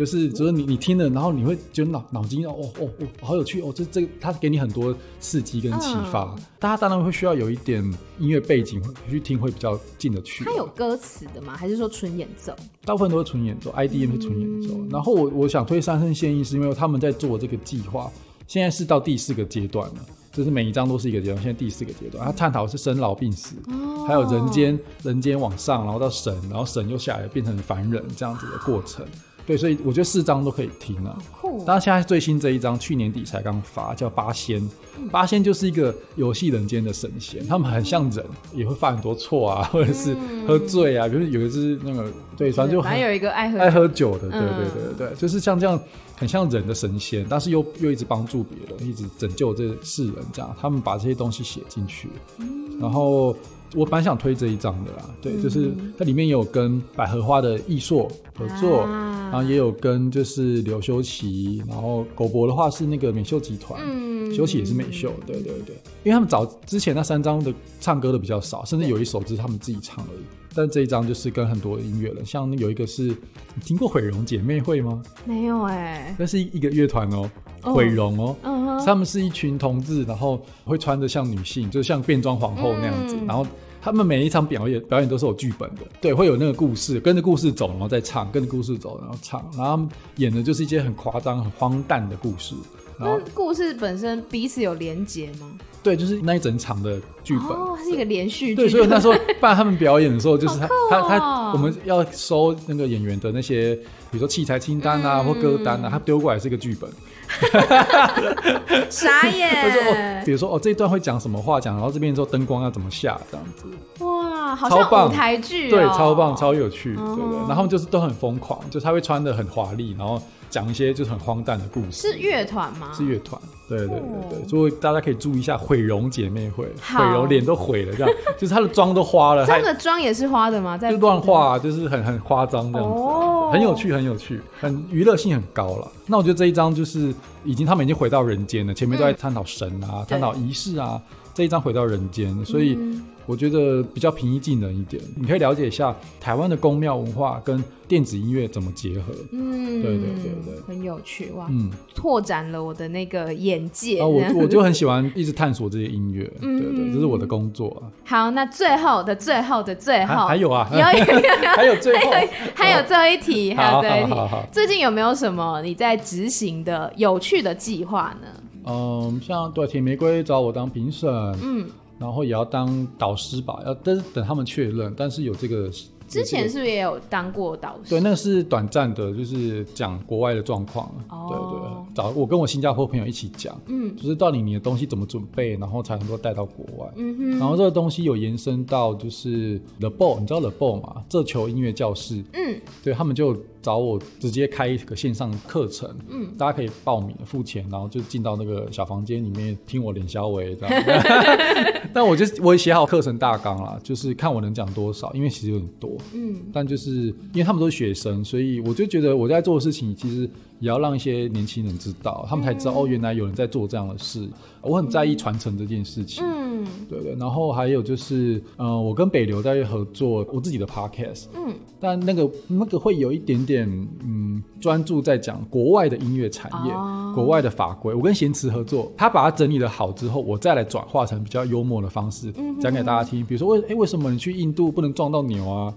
就是，就是你你听了，然后你会觉得脑脑筋哦哦哦，好有趣哦，这这它给你很多刺激跟启发。嗯、大家当然会需要有一点音乐背景去听，会比较进得去。它有歌词的吗？还是说纯演奏？大部分都是纯演奏，IDM 是纯演奏。嗯、然后我我想推三生献艺，是因为他们在做这个计划，现在是到第四个阶段了，就是每一章都是一个阶段，现在第四个阶段，它探讨是生老病死，哦、还有人间人间往上，然后到神，然后神又下来变成凡人这样子的过程。对，所以我觉得四张都可以听啊。酷！当然现在最新这一张，去年底才刚发，叫八仙。嗯、八仙就是一个游戏人间的神仙，他们很像人，也会犯很多错啊，(laughs) 或者是喝醉啊。比如有一只那个，对，反正就还有一个爱喝爱喝酒的，对对对对，嗯、就是像这样很像人的神仙，但是又又一直帮助别人，一直拯救这世人，这样他们把这些东西写进去，嗯、然后。我蛮想推这一张的啦，对，嗯、就是它里面也有跟百合花的艺硕合作，啊、然后也有跟就是刘修齐，然后狗博的话是那个美秀集团，嗯，嗯，休息也是美秀，对对对，因为他们早之前那三张的唱歌的比较少，甚至有一首只是他们自己唱而已。但这一张就是跟很多音乐人，像有一个是你听过毁容姐妹会吗？没有哎、欸，那是一个乐团哦，毁容哦，他们是一群同志，然后会穿着像女性，就像变装皇后那样子，嗯、然后他们每一场表演表演都是有剧本的，对，会有那个故事，跟着故事走，然后再唱，跟着故事走，然后唱，然后他们演的就是一些很夸张、很荒诞的故事。那故事本身彼此有连结吗？对，就是那一整场的剧本，哦，它是一个连续剧。对，所以那时候 (laughs) 办他们表演的时候，就是他、哦、他他，我们要收那个演员的那些，比如说器材清单啊，嗯、或歌单啊，他丢过来是一个剧本。(laughs) 傻眼。(laughs) 说哦，比如说哦，这一段会讲什么话讲，然后这边之后灯光要怎么下，这样子。哇，好像舞台剧、哦。对，超棒，超有趣，哦、对，对对。然后就是都很疯狂，就是他会穿的很华丽，然后。讲一些就是很荒诞的故事，是乐团吗？是乐团，对对对对，所以大家可以注意一下毁容姐妹会，毁容脸都毁了，这样就是她的妆都花了，(laughs) 她的妆也是花的吗？在就乱画，就是很很夸张这样子，哦，很有趣，很有趣，很娱乐性很高了。那我觉得这一张就是已经他们已经回到人间了，前面都在探讨神啊，探讨仪式啊，这一章回到人间，所以。我觉得比较平易近人一点，你可以了解一下台湾的宫庙文化跟电子音乐怎么结合。嗯，对对对对，很有趣哇，嗯，拓展了我的那个眼界。啊，我 (laughs) 我就很喜欢一直探索这些音乐，嗯、对对，这是我的工作。好，那最后的最后的最后，还有啊，有 (laughs) 还有最后，(laughs) 还有最后一题，还有最后一题。最近有没有什么你在执行的有趣的计划呢？嗯，像对铁玫瑰找我当评审，嗯。然后也要当导师吧，要但是等他们确认，但是有这个。之前是不是也有当过导师？对，那个是短暂的，就是讲国外的状况。哦、对对，找我跟我新加坡朋友一起讲，嗯，就是到底你的东西怎么准备，然后才能够带到国外。嗯哼。然后这个东西有延伸到就是 The Ball，你知道 The Ball 吗？这球音乐教室。嗯。对，他们就找我直接开一个线上课程，嗯，大家可以报名付钱，然后就进到那个小房间里面听我练肖维这样。(laughs) 但我就我也写好课程大纲了，就是看我能讲多少，因为其实有点多。嗯，但就是因为他们都是学生，所以我就觉得我在做的事情，其实也要让一些年轻人知道，他们才知道、嗯、哦，原来有人在做这样的事。我很在意传承这件事情。嗯，对对。然后还有就是，嗯、呃，我跟北流在合作我自己的 podcast。嗯，但那个那个会有一点点，嗯，专注在讲国外的音乐产业、哦、国外的法规。我跟贤慈合作，他把它整理的好之后，我再来转化成比较幽默的方式讲给大家听。比如说，为哎为什么你去印度不能撞到牛啊？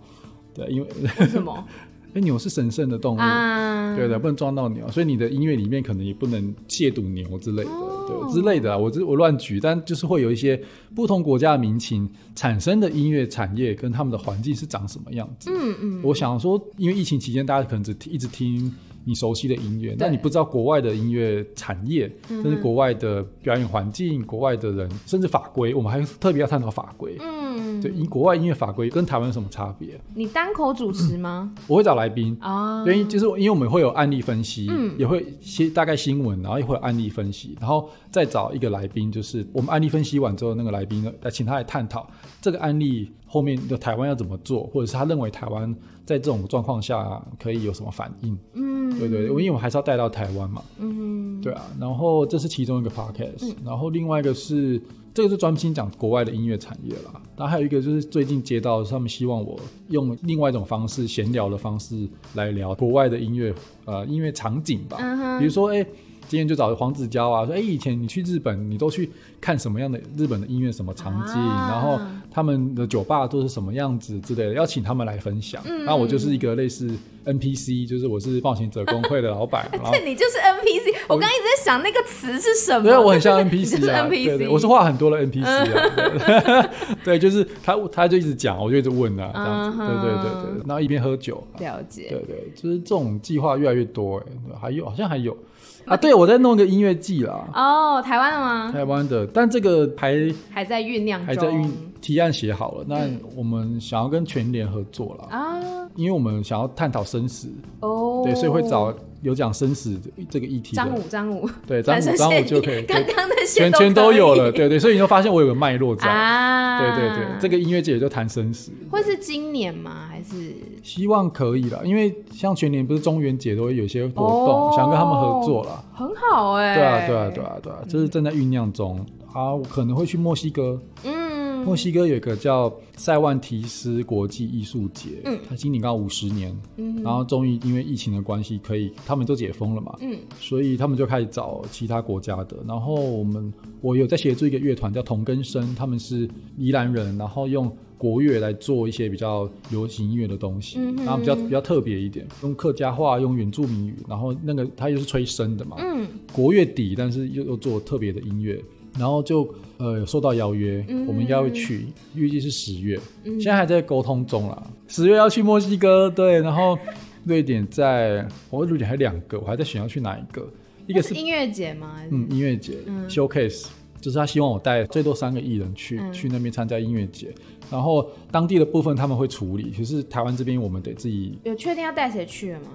对，因为为什么？(laughs) 因为牛是神圣的动物，啊、对的，不能撞到牛，所以你的音乐里面可能也不能亵渎牛之类的，哦、对之类的啊。我这我乱举，但就是会有一些不同国家的民情产生的音乐产业跟他们的环境是长什么样子。嗯嗯。我想说，因为疫情期间，大家可能只一直听。你熟悉的音乐，但你不知道国外的音乐产业，甚至国外的表演环境、国外的人，甚至法规，我们还特别要探讨法规。嗯，对，国外音乐法规跟台湾有什么差别？你单口主持吗？我会找来宾。啊，原因就是因为我们会有案例分析，嗯，也会先大概新闻，然后也会有案例分析，然后再找一个来宾，就是我们案例分析完之后，那个来宾来请他来探讨。这个案例后面的台湾要怎么做，或者是他认为台湾。在这种状况下可以有什么反应？嗯，对对，因为我还是要带到台湾嘛。嗯，对啊。然后这是其中一个 podcast，嗯，然后另外一个是这个是专心讲国外的音乐产业啦。然后还有一个就是最近接到他们希望我用另外一种方式闲聊的方式来聊国外的音乐，呃，音乐场景吧。嗯哼，比如说，哎。今天就找黄子佼啊，说哎，以前你去日本，你都去看什么样的日本的音乐什么场景，啊、然后他们的酒吧都是什么样子之类的，要请他们来分享。嗯，那我就是一个类似 NPC，就是我是冒险者工会的老板。(laughs) 对，后你就是 NPC。我刚刚一直在想那个词是什么？对，我很像 NPC 啊。(laughs) NPC 对对，我是话很多的 NPC 啊。(laughs) 对，就是他，他就一直讲，我就一直问啊，这样子。对对对对，然后一边喝酒。了解。对对，就是这种计划越来越多哎，还有好像还有。(laughs) 啊，对，我在弄一个音乐季啦。哦，台湾的吗？台湾的，但这个还还在酝酿，还在酝提案写好了。那我们想要跟全联合作了啊，因为我们想要探讨生死。哦，对，所以会找有讲生死这个议题，张五张五，对张五张五就可以，(laughs) 刚刚那些全全都有了，对对，所以你就发现我有个脉络在。(laughs) 啊，对对对，这个音乐节就谈生死，会是今年吗？还是希望可以啦，因为像全年不是中元节都会有些活动，想跟他们合作啦，很好哎，对啊对啊对啊对啊，这是正在酝酿中。啊，我可能会去墨西哥，嗯。墨西哥有一个叫塞万提斯国际艺术节，嗯，他今年刚好五十年，嗯，然后终于因为疫情的关系，可以他们都解封了嘛，嗯，所以他们就开始找其他国家的。然后我们我有在协助一个乐团叫同根生，他们是宜兰人，然后用国乐来做一些比较流行音乐的东西，嗯，然后比较比较特别一点，用客家话，用原住民语，然后那个它又是吹笙的嘛，嗯，国乐底，但是又又做特别的音乐。然后就呃有收到邀约，嗯、我们应该会去，预计是十月，嗯、现在还在沟通中啦。十月要去墨西哥，对，然后瑞典在，我瑞典还有两个，我还在选要去哪一个，一个是，是音乐节吗？嗯，音乐节、嗯、，showcase，就是他希望我带最多三个艺人去、嗯、去那边参加音乐节，然后当地的部分他们会处理，可是台湾这边我们得自己。有确定要带谁去了吗？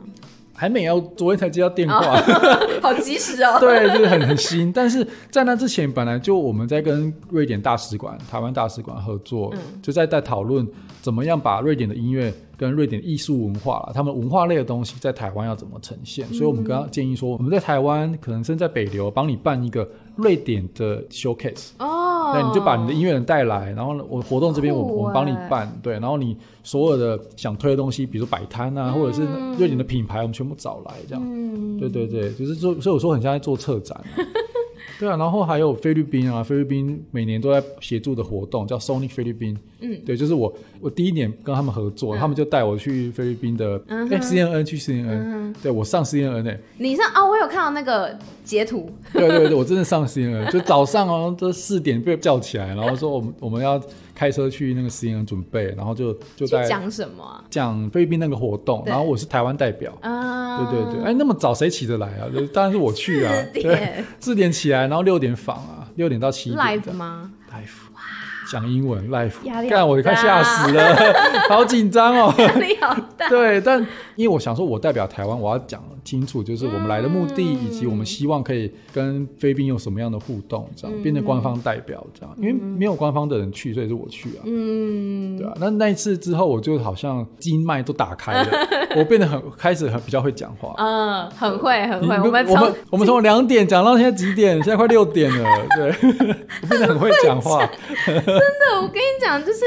还没有，昨天才接到电话，哦、(laughs) 好及时哦。(laughs) 对，就是很很新。但是在那之前，本来就我们在跟瑞典大使馆、台湾大使馆合作，嗯、就在在讨论怎么样把瑞典的音乐跟瑞典艺术文化，他们文化类的东西在台湾要怎么呈现。嗯、所以我们刚刚建议说，我们在台湾可能是在北流，帮你办一个瑞典的 showcase。哦。那，你就把你的音乐人带来，然后我活动这边我我们帮你办，对，然后你所有的想推的东西，比如摆摊啊，或者是瑞典的品牌，我们全部找来，这样，对对对，就是说，所以我说很像在做策展。(laughs) 对啊，然后还有菲律宾啊，菲律宾每年都在协助的活动叫 Sonic 菲律宾，嗯，对，就是我我第一年跟他们合作，他们就带我去菲律宾的，哎，CNN 去 CNN，对我上 CNN 哎，你上啊？我有看到那个截图，对对对，我真的上 CNN，就早上哦，这四点被叫起来，然后说我们我们要。开车去那个实验准备，然后就就在讲什么、啊？讲菲律宾那个活动，然后我是台湾代表。啊，对对对，哎，那么早谁起得来啊？当然是我去啊。四点对，四点起来，然后六点访啊，六点到七点。Live 吗？Live。讲英文 live，干我快吓死了，(laughs) 好紧张哦，压力好大。对，但因为我想说，我代表台湾，我要讲清楚，就是我们来的目的，以及我们希望可以跟菲律宾有什么样的互动，这样变成官方代表，这样，因为没有官方的人去，所以是我去啊。嗯，对啊。那那一次之后，我就好像经脉都打开了，我变得很开始很比较会讲话。(laughs) 嗯，很会很会。我们我们我们从两点讲到现在几点？现在快六点了，对，(laughs) 我变得很会讲话。(laughs) 真的，我跟你讲，就是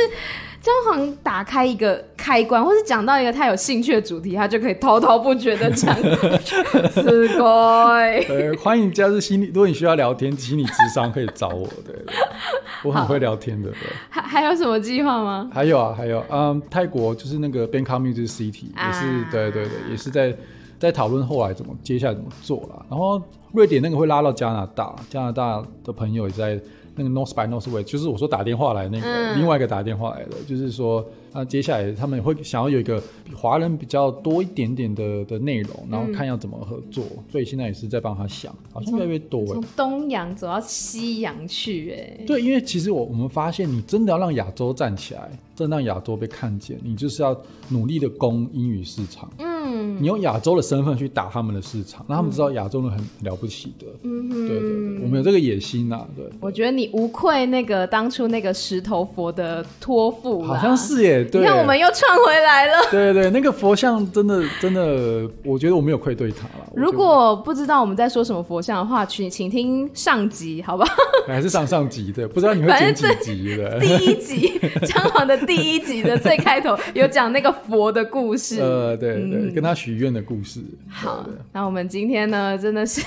姜黄打开一个开关，或是讲到一个他有兴趣的主题，他就可以滔滔不绝的讲。(laughs) 是该。(laughs) 对，欢迎加入心理，如果你需要聊天，心理智商可以找我。对，我很会聊天的。对，还还有什么计划吗？还有啊，还有，嗯，泰国就是那个 Bangkok Music City，也是，啊、对对对，也是在在讨论后来怎么接下来怎么做了。然后瑞典那个会拉到加拿大，加拿大的朋友也在。那个 North by North Way，就是我说打电话来那个、嗯、另外一个打电话来的，就是说啊，接下来他们会想要有一个华人比较多一点点的的内容，然后看要怎么合作，嗯、所以现在也是在帮他想，好像越来越多。从东洋走到西洋去，哎，对，因为其实我我们发现，你真的要让亚洲站起来，让亚洲被看见，你就是要努力的攻英语市场。嗯嗯，你用亚洲的身份去打他们的市场，让他们知道亚洲人很了不起的。嗯哼，对对对，我们有这个野心呐。对，我觉得你无愧那个当初那个石头佛的托付，好像是耶。对，你看我们又串回来了。对对对，那个佛像真的真的，我觉得我没有愧对他了。如果不知道我们在说什么佛像的话，请请听上集，好不好？(laughs) 还是上上集对，不知道你会剪几集的。第一集 (laughs) 姜黄的第一集的最开头 (laughs) 有讲那个佛的故事。呃，对对。跟他许愿的故事。好，那我们今天呢，真的是。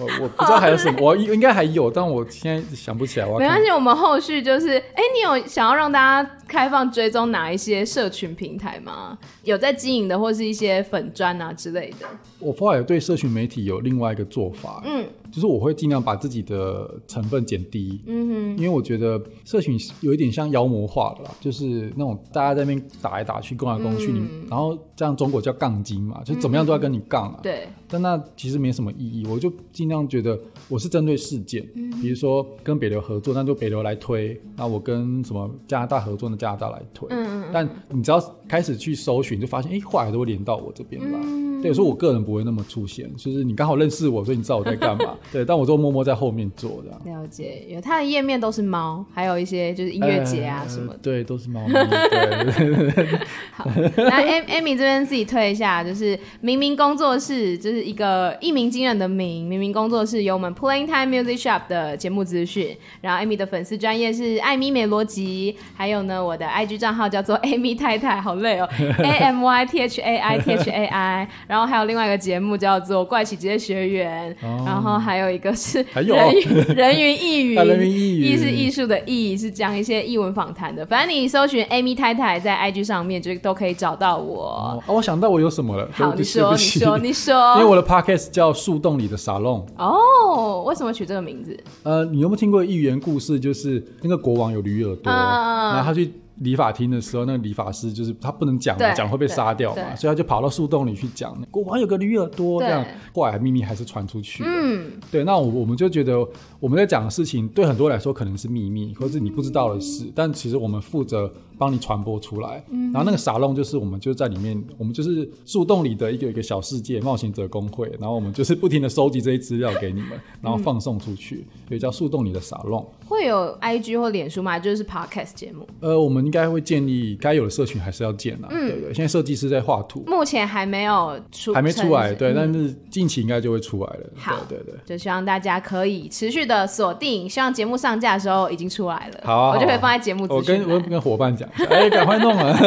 我我不知道还有什么，我应该还有，但我现在想不起来。没关系，我们后续就是，哎、欸，你有想要让大家开放追踪哪一些社群平台吗？有在经营的，或是一些粉砖啊之类的。我后来对社群媒体有另外一个做法，嗯，就是我会尽量把自己的成分减低，嗯哼，因为我觉得社群有一点像妖魔化了啦，就是那种大家在那边打来打去，攻来攻去，嗯、然后这样中国叫杠精嘛，就怎么样都要跟你杠啊，对。但那其实没什么意义，我就尽量觉得我是针对事件，嗯、比如说跟北流合作，那就北流来推；那我跟什么加拿大合作，那加拿大来推。嗯嗯。但你只要开始去搜寻，就发现哎，话、欸、都会连到我这边来。嗯对，所以我个人不会那么出现，就是你刚好认识我，所以你知道我在干嘛。(laughs) 对，但我都默默在后面做这样。了解，有它的页面都是猫，还有一些就是音乐节啊什么的。呃、对，都是猫。(laughs) 对。(laughs) 好，那 Amy 这边自己推一下，就是明明工作室，就是一个一鸣惊人的名。明明工作室有我们 Playing Time Music Shop 的节目资讯，然后 Amy 的粉丝专业是艾米美逻辑，还有呢，我的 IG 账号叫做 Amy 太太，好累哦，A M Y T H A I T H A I，然后还有另外一个节目叫做怪奇职业学员，哦、然后还有一个是人云人云亦云，艺是艺术的艺，是讲一些艺文访谈的。反正你搜寻 Amy 太太在 IG 上面就都可以找到我。哦、啊，我想到我有什么了，好，你说，你说，(laughs) 你说，因为我的 Podcast 叫树洞里的沙龙。哦，为什么取这个名字？呃，你有没有听过寓言故事？就是那个国王有驴耳朵，嗯、然后他去。理发厅的时候，那个理发师就是他不能讲嘛，讲会被杀掉嘛，所以他就跑到树洞里去讲。国王有个驴耳朵，这样后来秘密还是传出去。嗯，对，那我我们就觉得我们在讲的事情，对很多人来说可能是秘密，或是你不知道的事，但其实我们负责帮你传播出来。嗯，然后那个沙龙就是我们就在里面，我们就是树洞里的一个一个小世界冒险者工会，然后我们就是不停的收集这些资料给你们，然后放送出去，所以叫树洞里的沙龙。会有 IG 或脸书吗？就是 Podcast 节目。呃，我们。应该会建立该有的社群还是要建啊，嗯、对对。现在设计师在画图，目前还没有出，还没出来，对，嗯、但是近期应该就会出来了。好，对，对对，就希望大家可以持续的锁定，希望节目上架的时候已经出来了，好、啊，我就可以放在节目。我跟我跟伙伴讲，哎，赶快弄啊，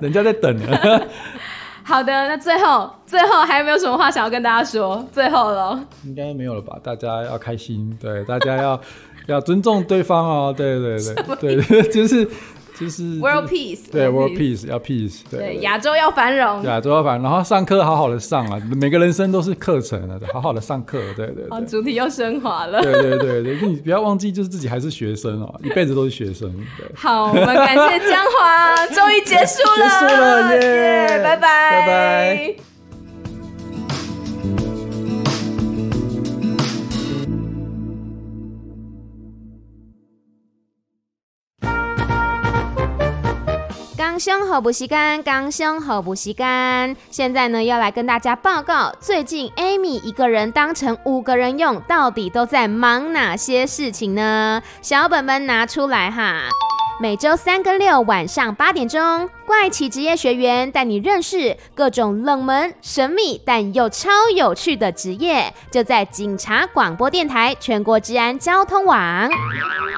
人家在等呢。好的，那最后最后还有没有什么话想要跟大家说？最后了，应该没有了吧？大家要开心，对，大家要要尊重对方哦，对对对对对，(laughs) 就是。就是 World Peace，对 World Peace 要 Peace，对亚洲要繁荣，亚洲要繁荣，然后上课好好的上啊，每个人生都是课程啊，(laughs) 好好的上课，对对对，主题又升华了，对对对对，你不要忘记，就是自己还是学生哦，一辈子都是学生。对，好，我们感谢江华，(laughs) 终于结束了，结束了耶，拜拜，拜拜。刚兄好不习干，刚兄好不习干。现在呢，要来跟大家报告，最近 Amy 一个人当成五个人用，到底都在忙哪些事情呢？小本本拿出来哈。每周三跟六晚上八点钟，怪奇职业学员带你认识各种冷门、神秘但又超有趣的职业，就在警察广播电台全国治安交通网。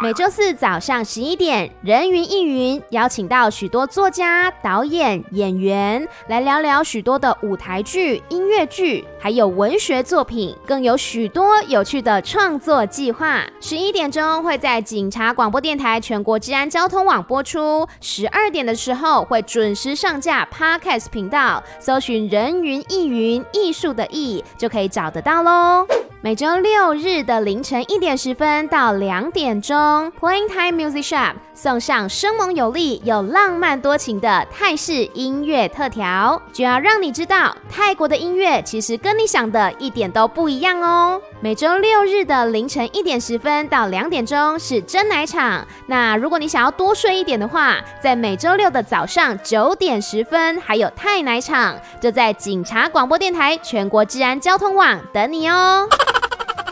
每周四早上十一点，人云亦云，邀请到许多作家、导演、演员来聊聊许多的舞台剧、音乐剧，还有文学作品，更有许多有趣的创作计划。十一点钟会在警察广播电台全国治安交通网播出，十二点的时候会准时上架 Podcast 频道，搜寻“人云亦云”艺术的艺就可以找得到喽。每周六日的凌晨一点十分到两点钟，Playing Time Music Shop 送上生猛有力又浪漫多情的泰式音乐特调，就要让你知道泰国的音乐其实跟你想的一点都不一样哦。每周六日的凌晨一点十分到两点钟是真奶场，那如果你想要多睡一点的话，在每周六的早上九点十分还有泰奶场，就在警察广播电台全国治安交通网等你哦。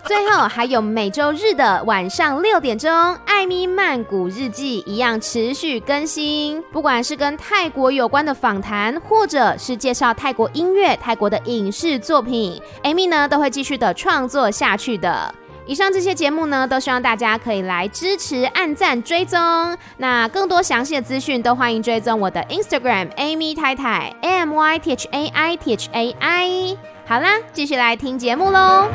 最后还有每周日的晚上六点钟，艾米曼谷日记一样持续更新。不管是跟泰国有关的访谈，或者是介绍泰国音乐、泰国的影视作品，艾咪呢都会继续的创作下去的。以上这些节目呢，都希望大家可以来支持、按赞、追踪。那更多详细的资讯，都欢迎追踪我的 Instagram Amy 太太 A M Y T H A I T H A I。好啦，继续来听节目喽。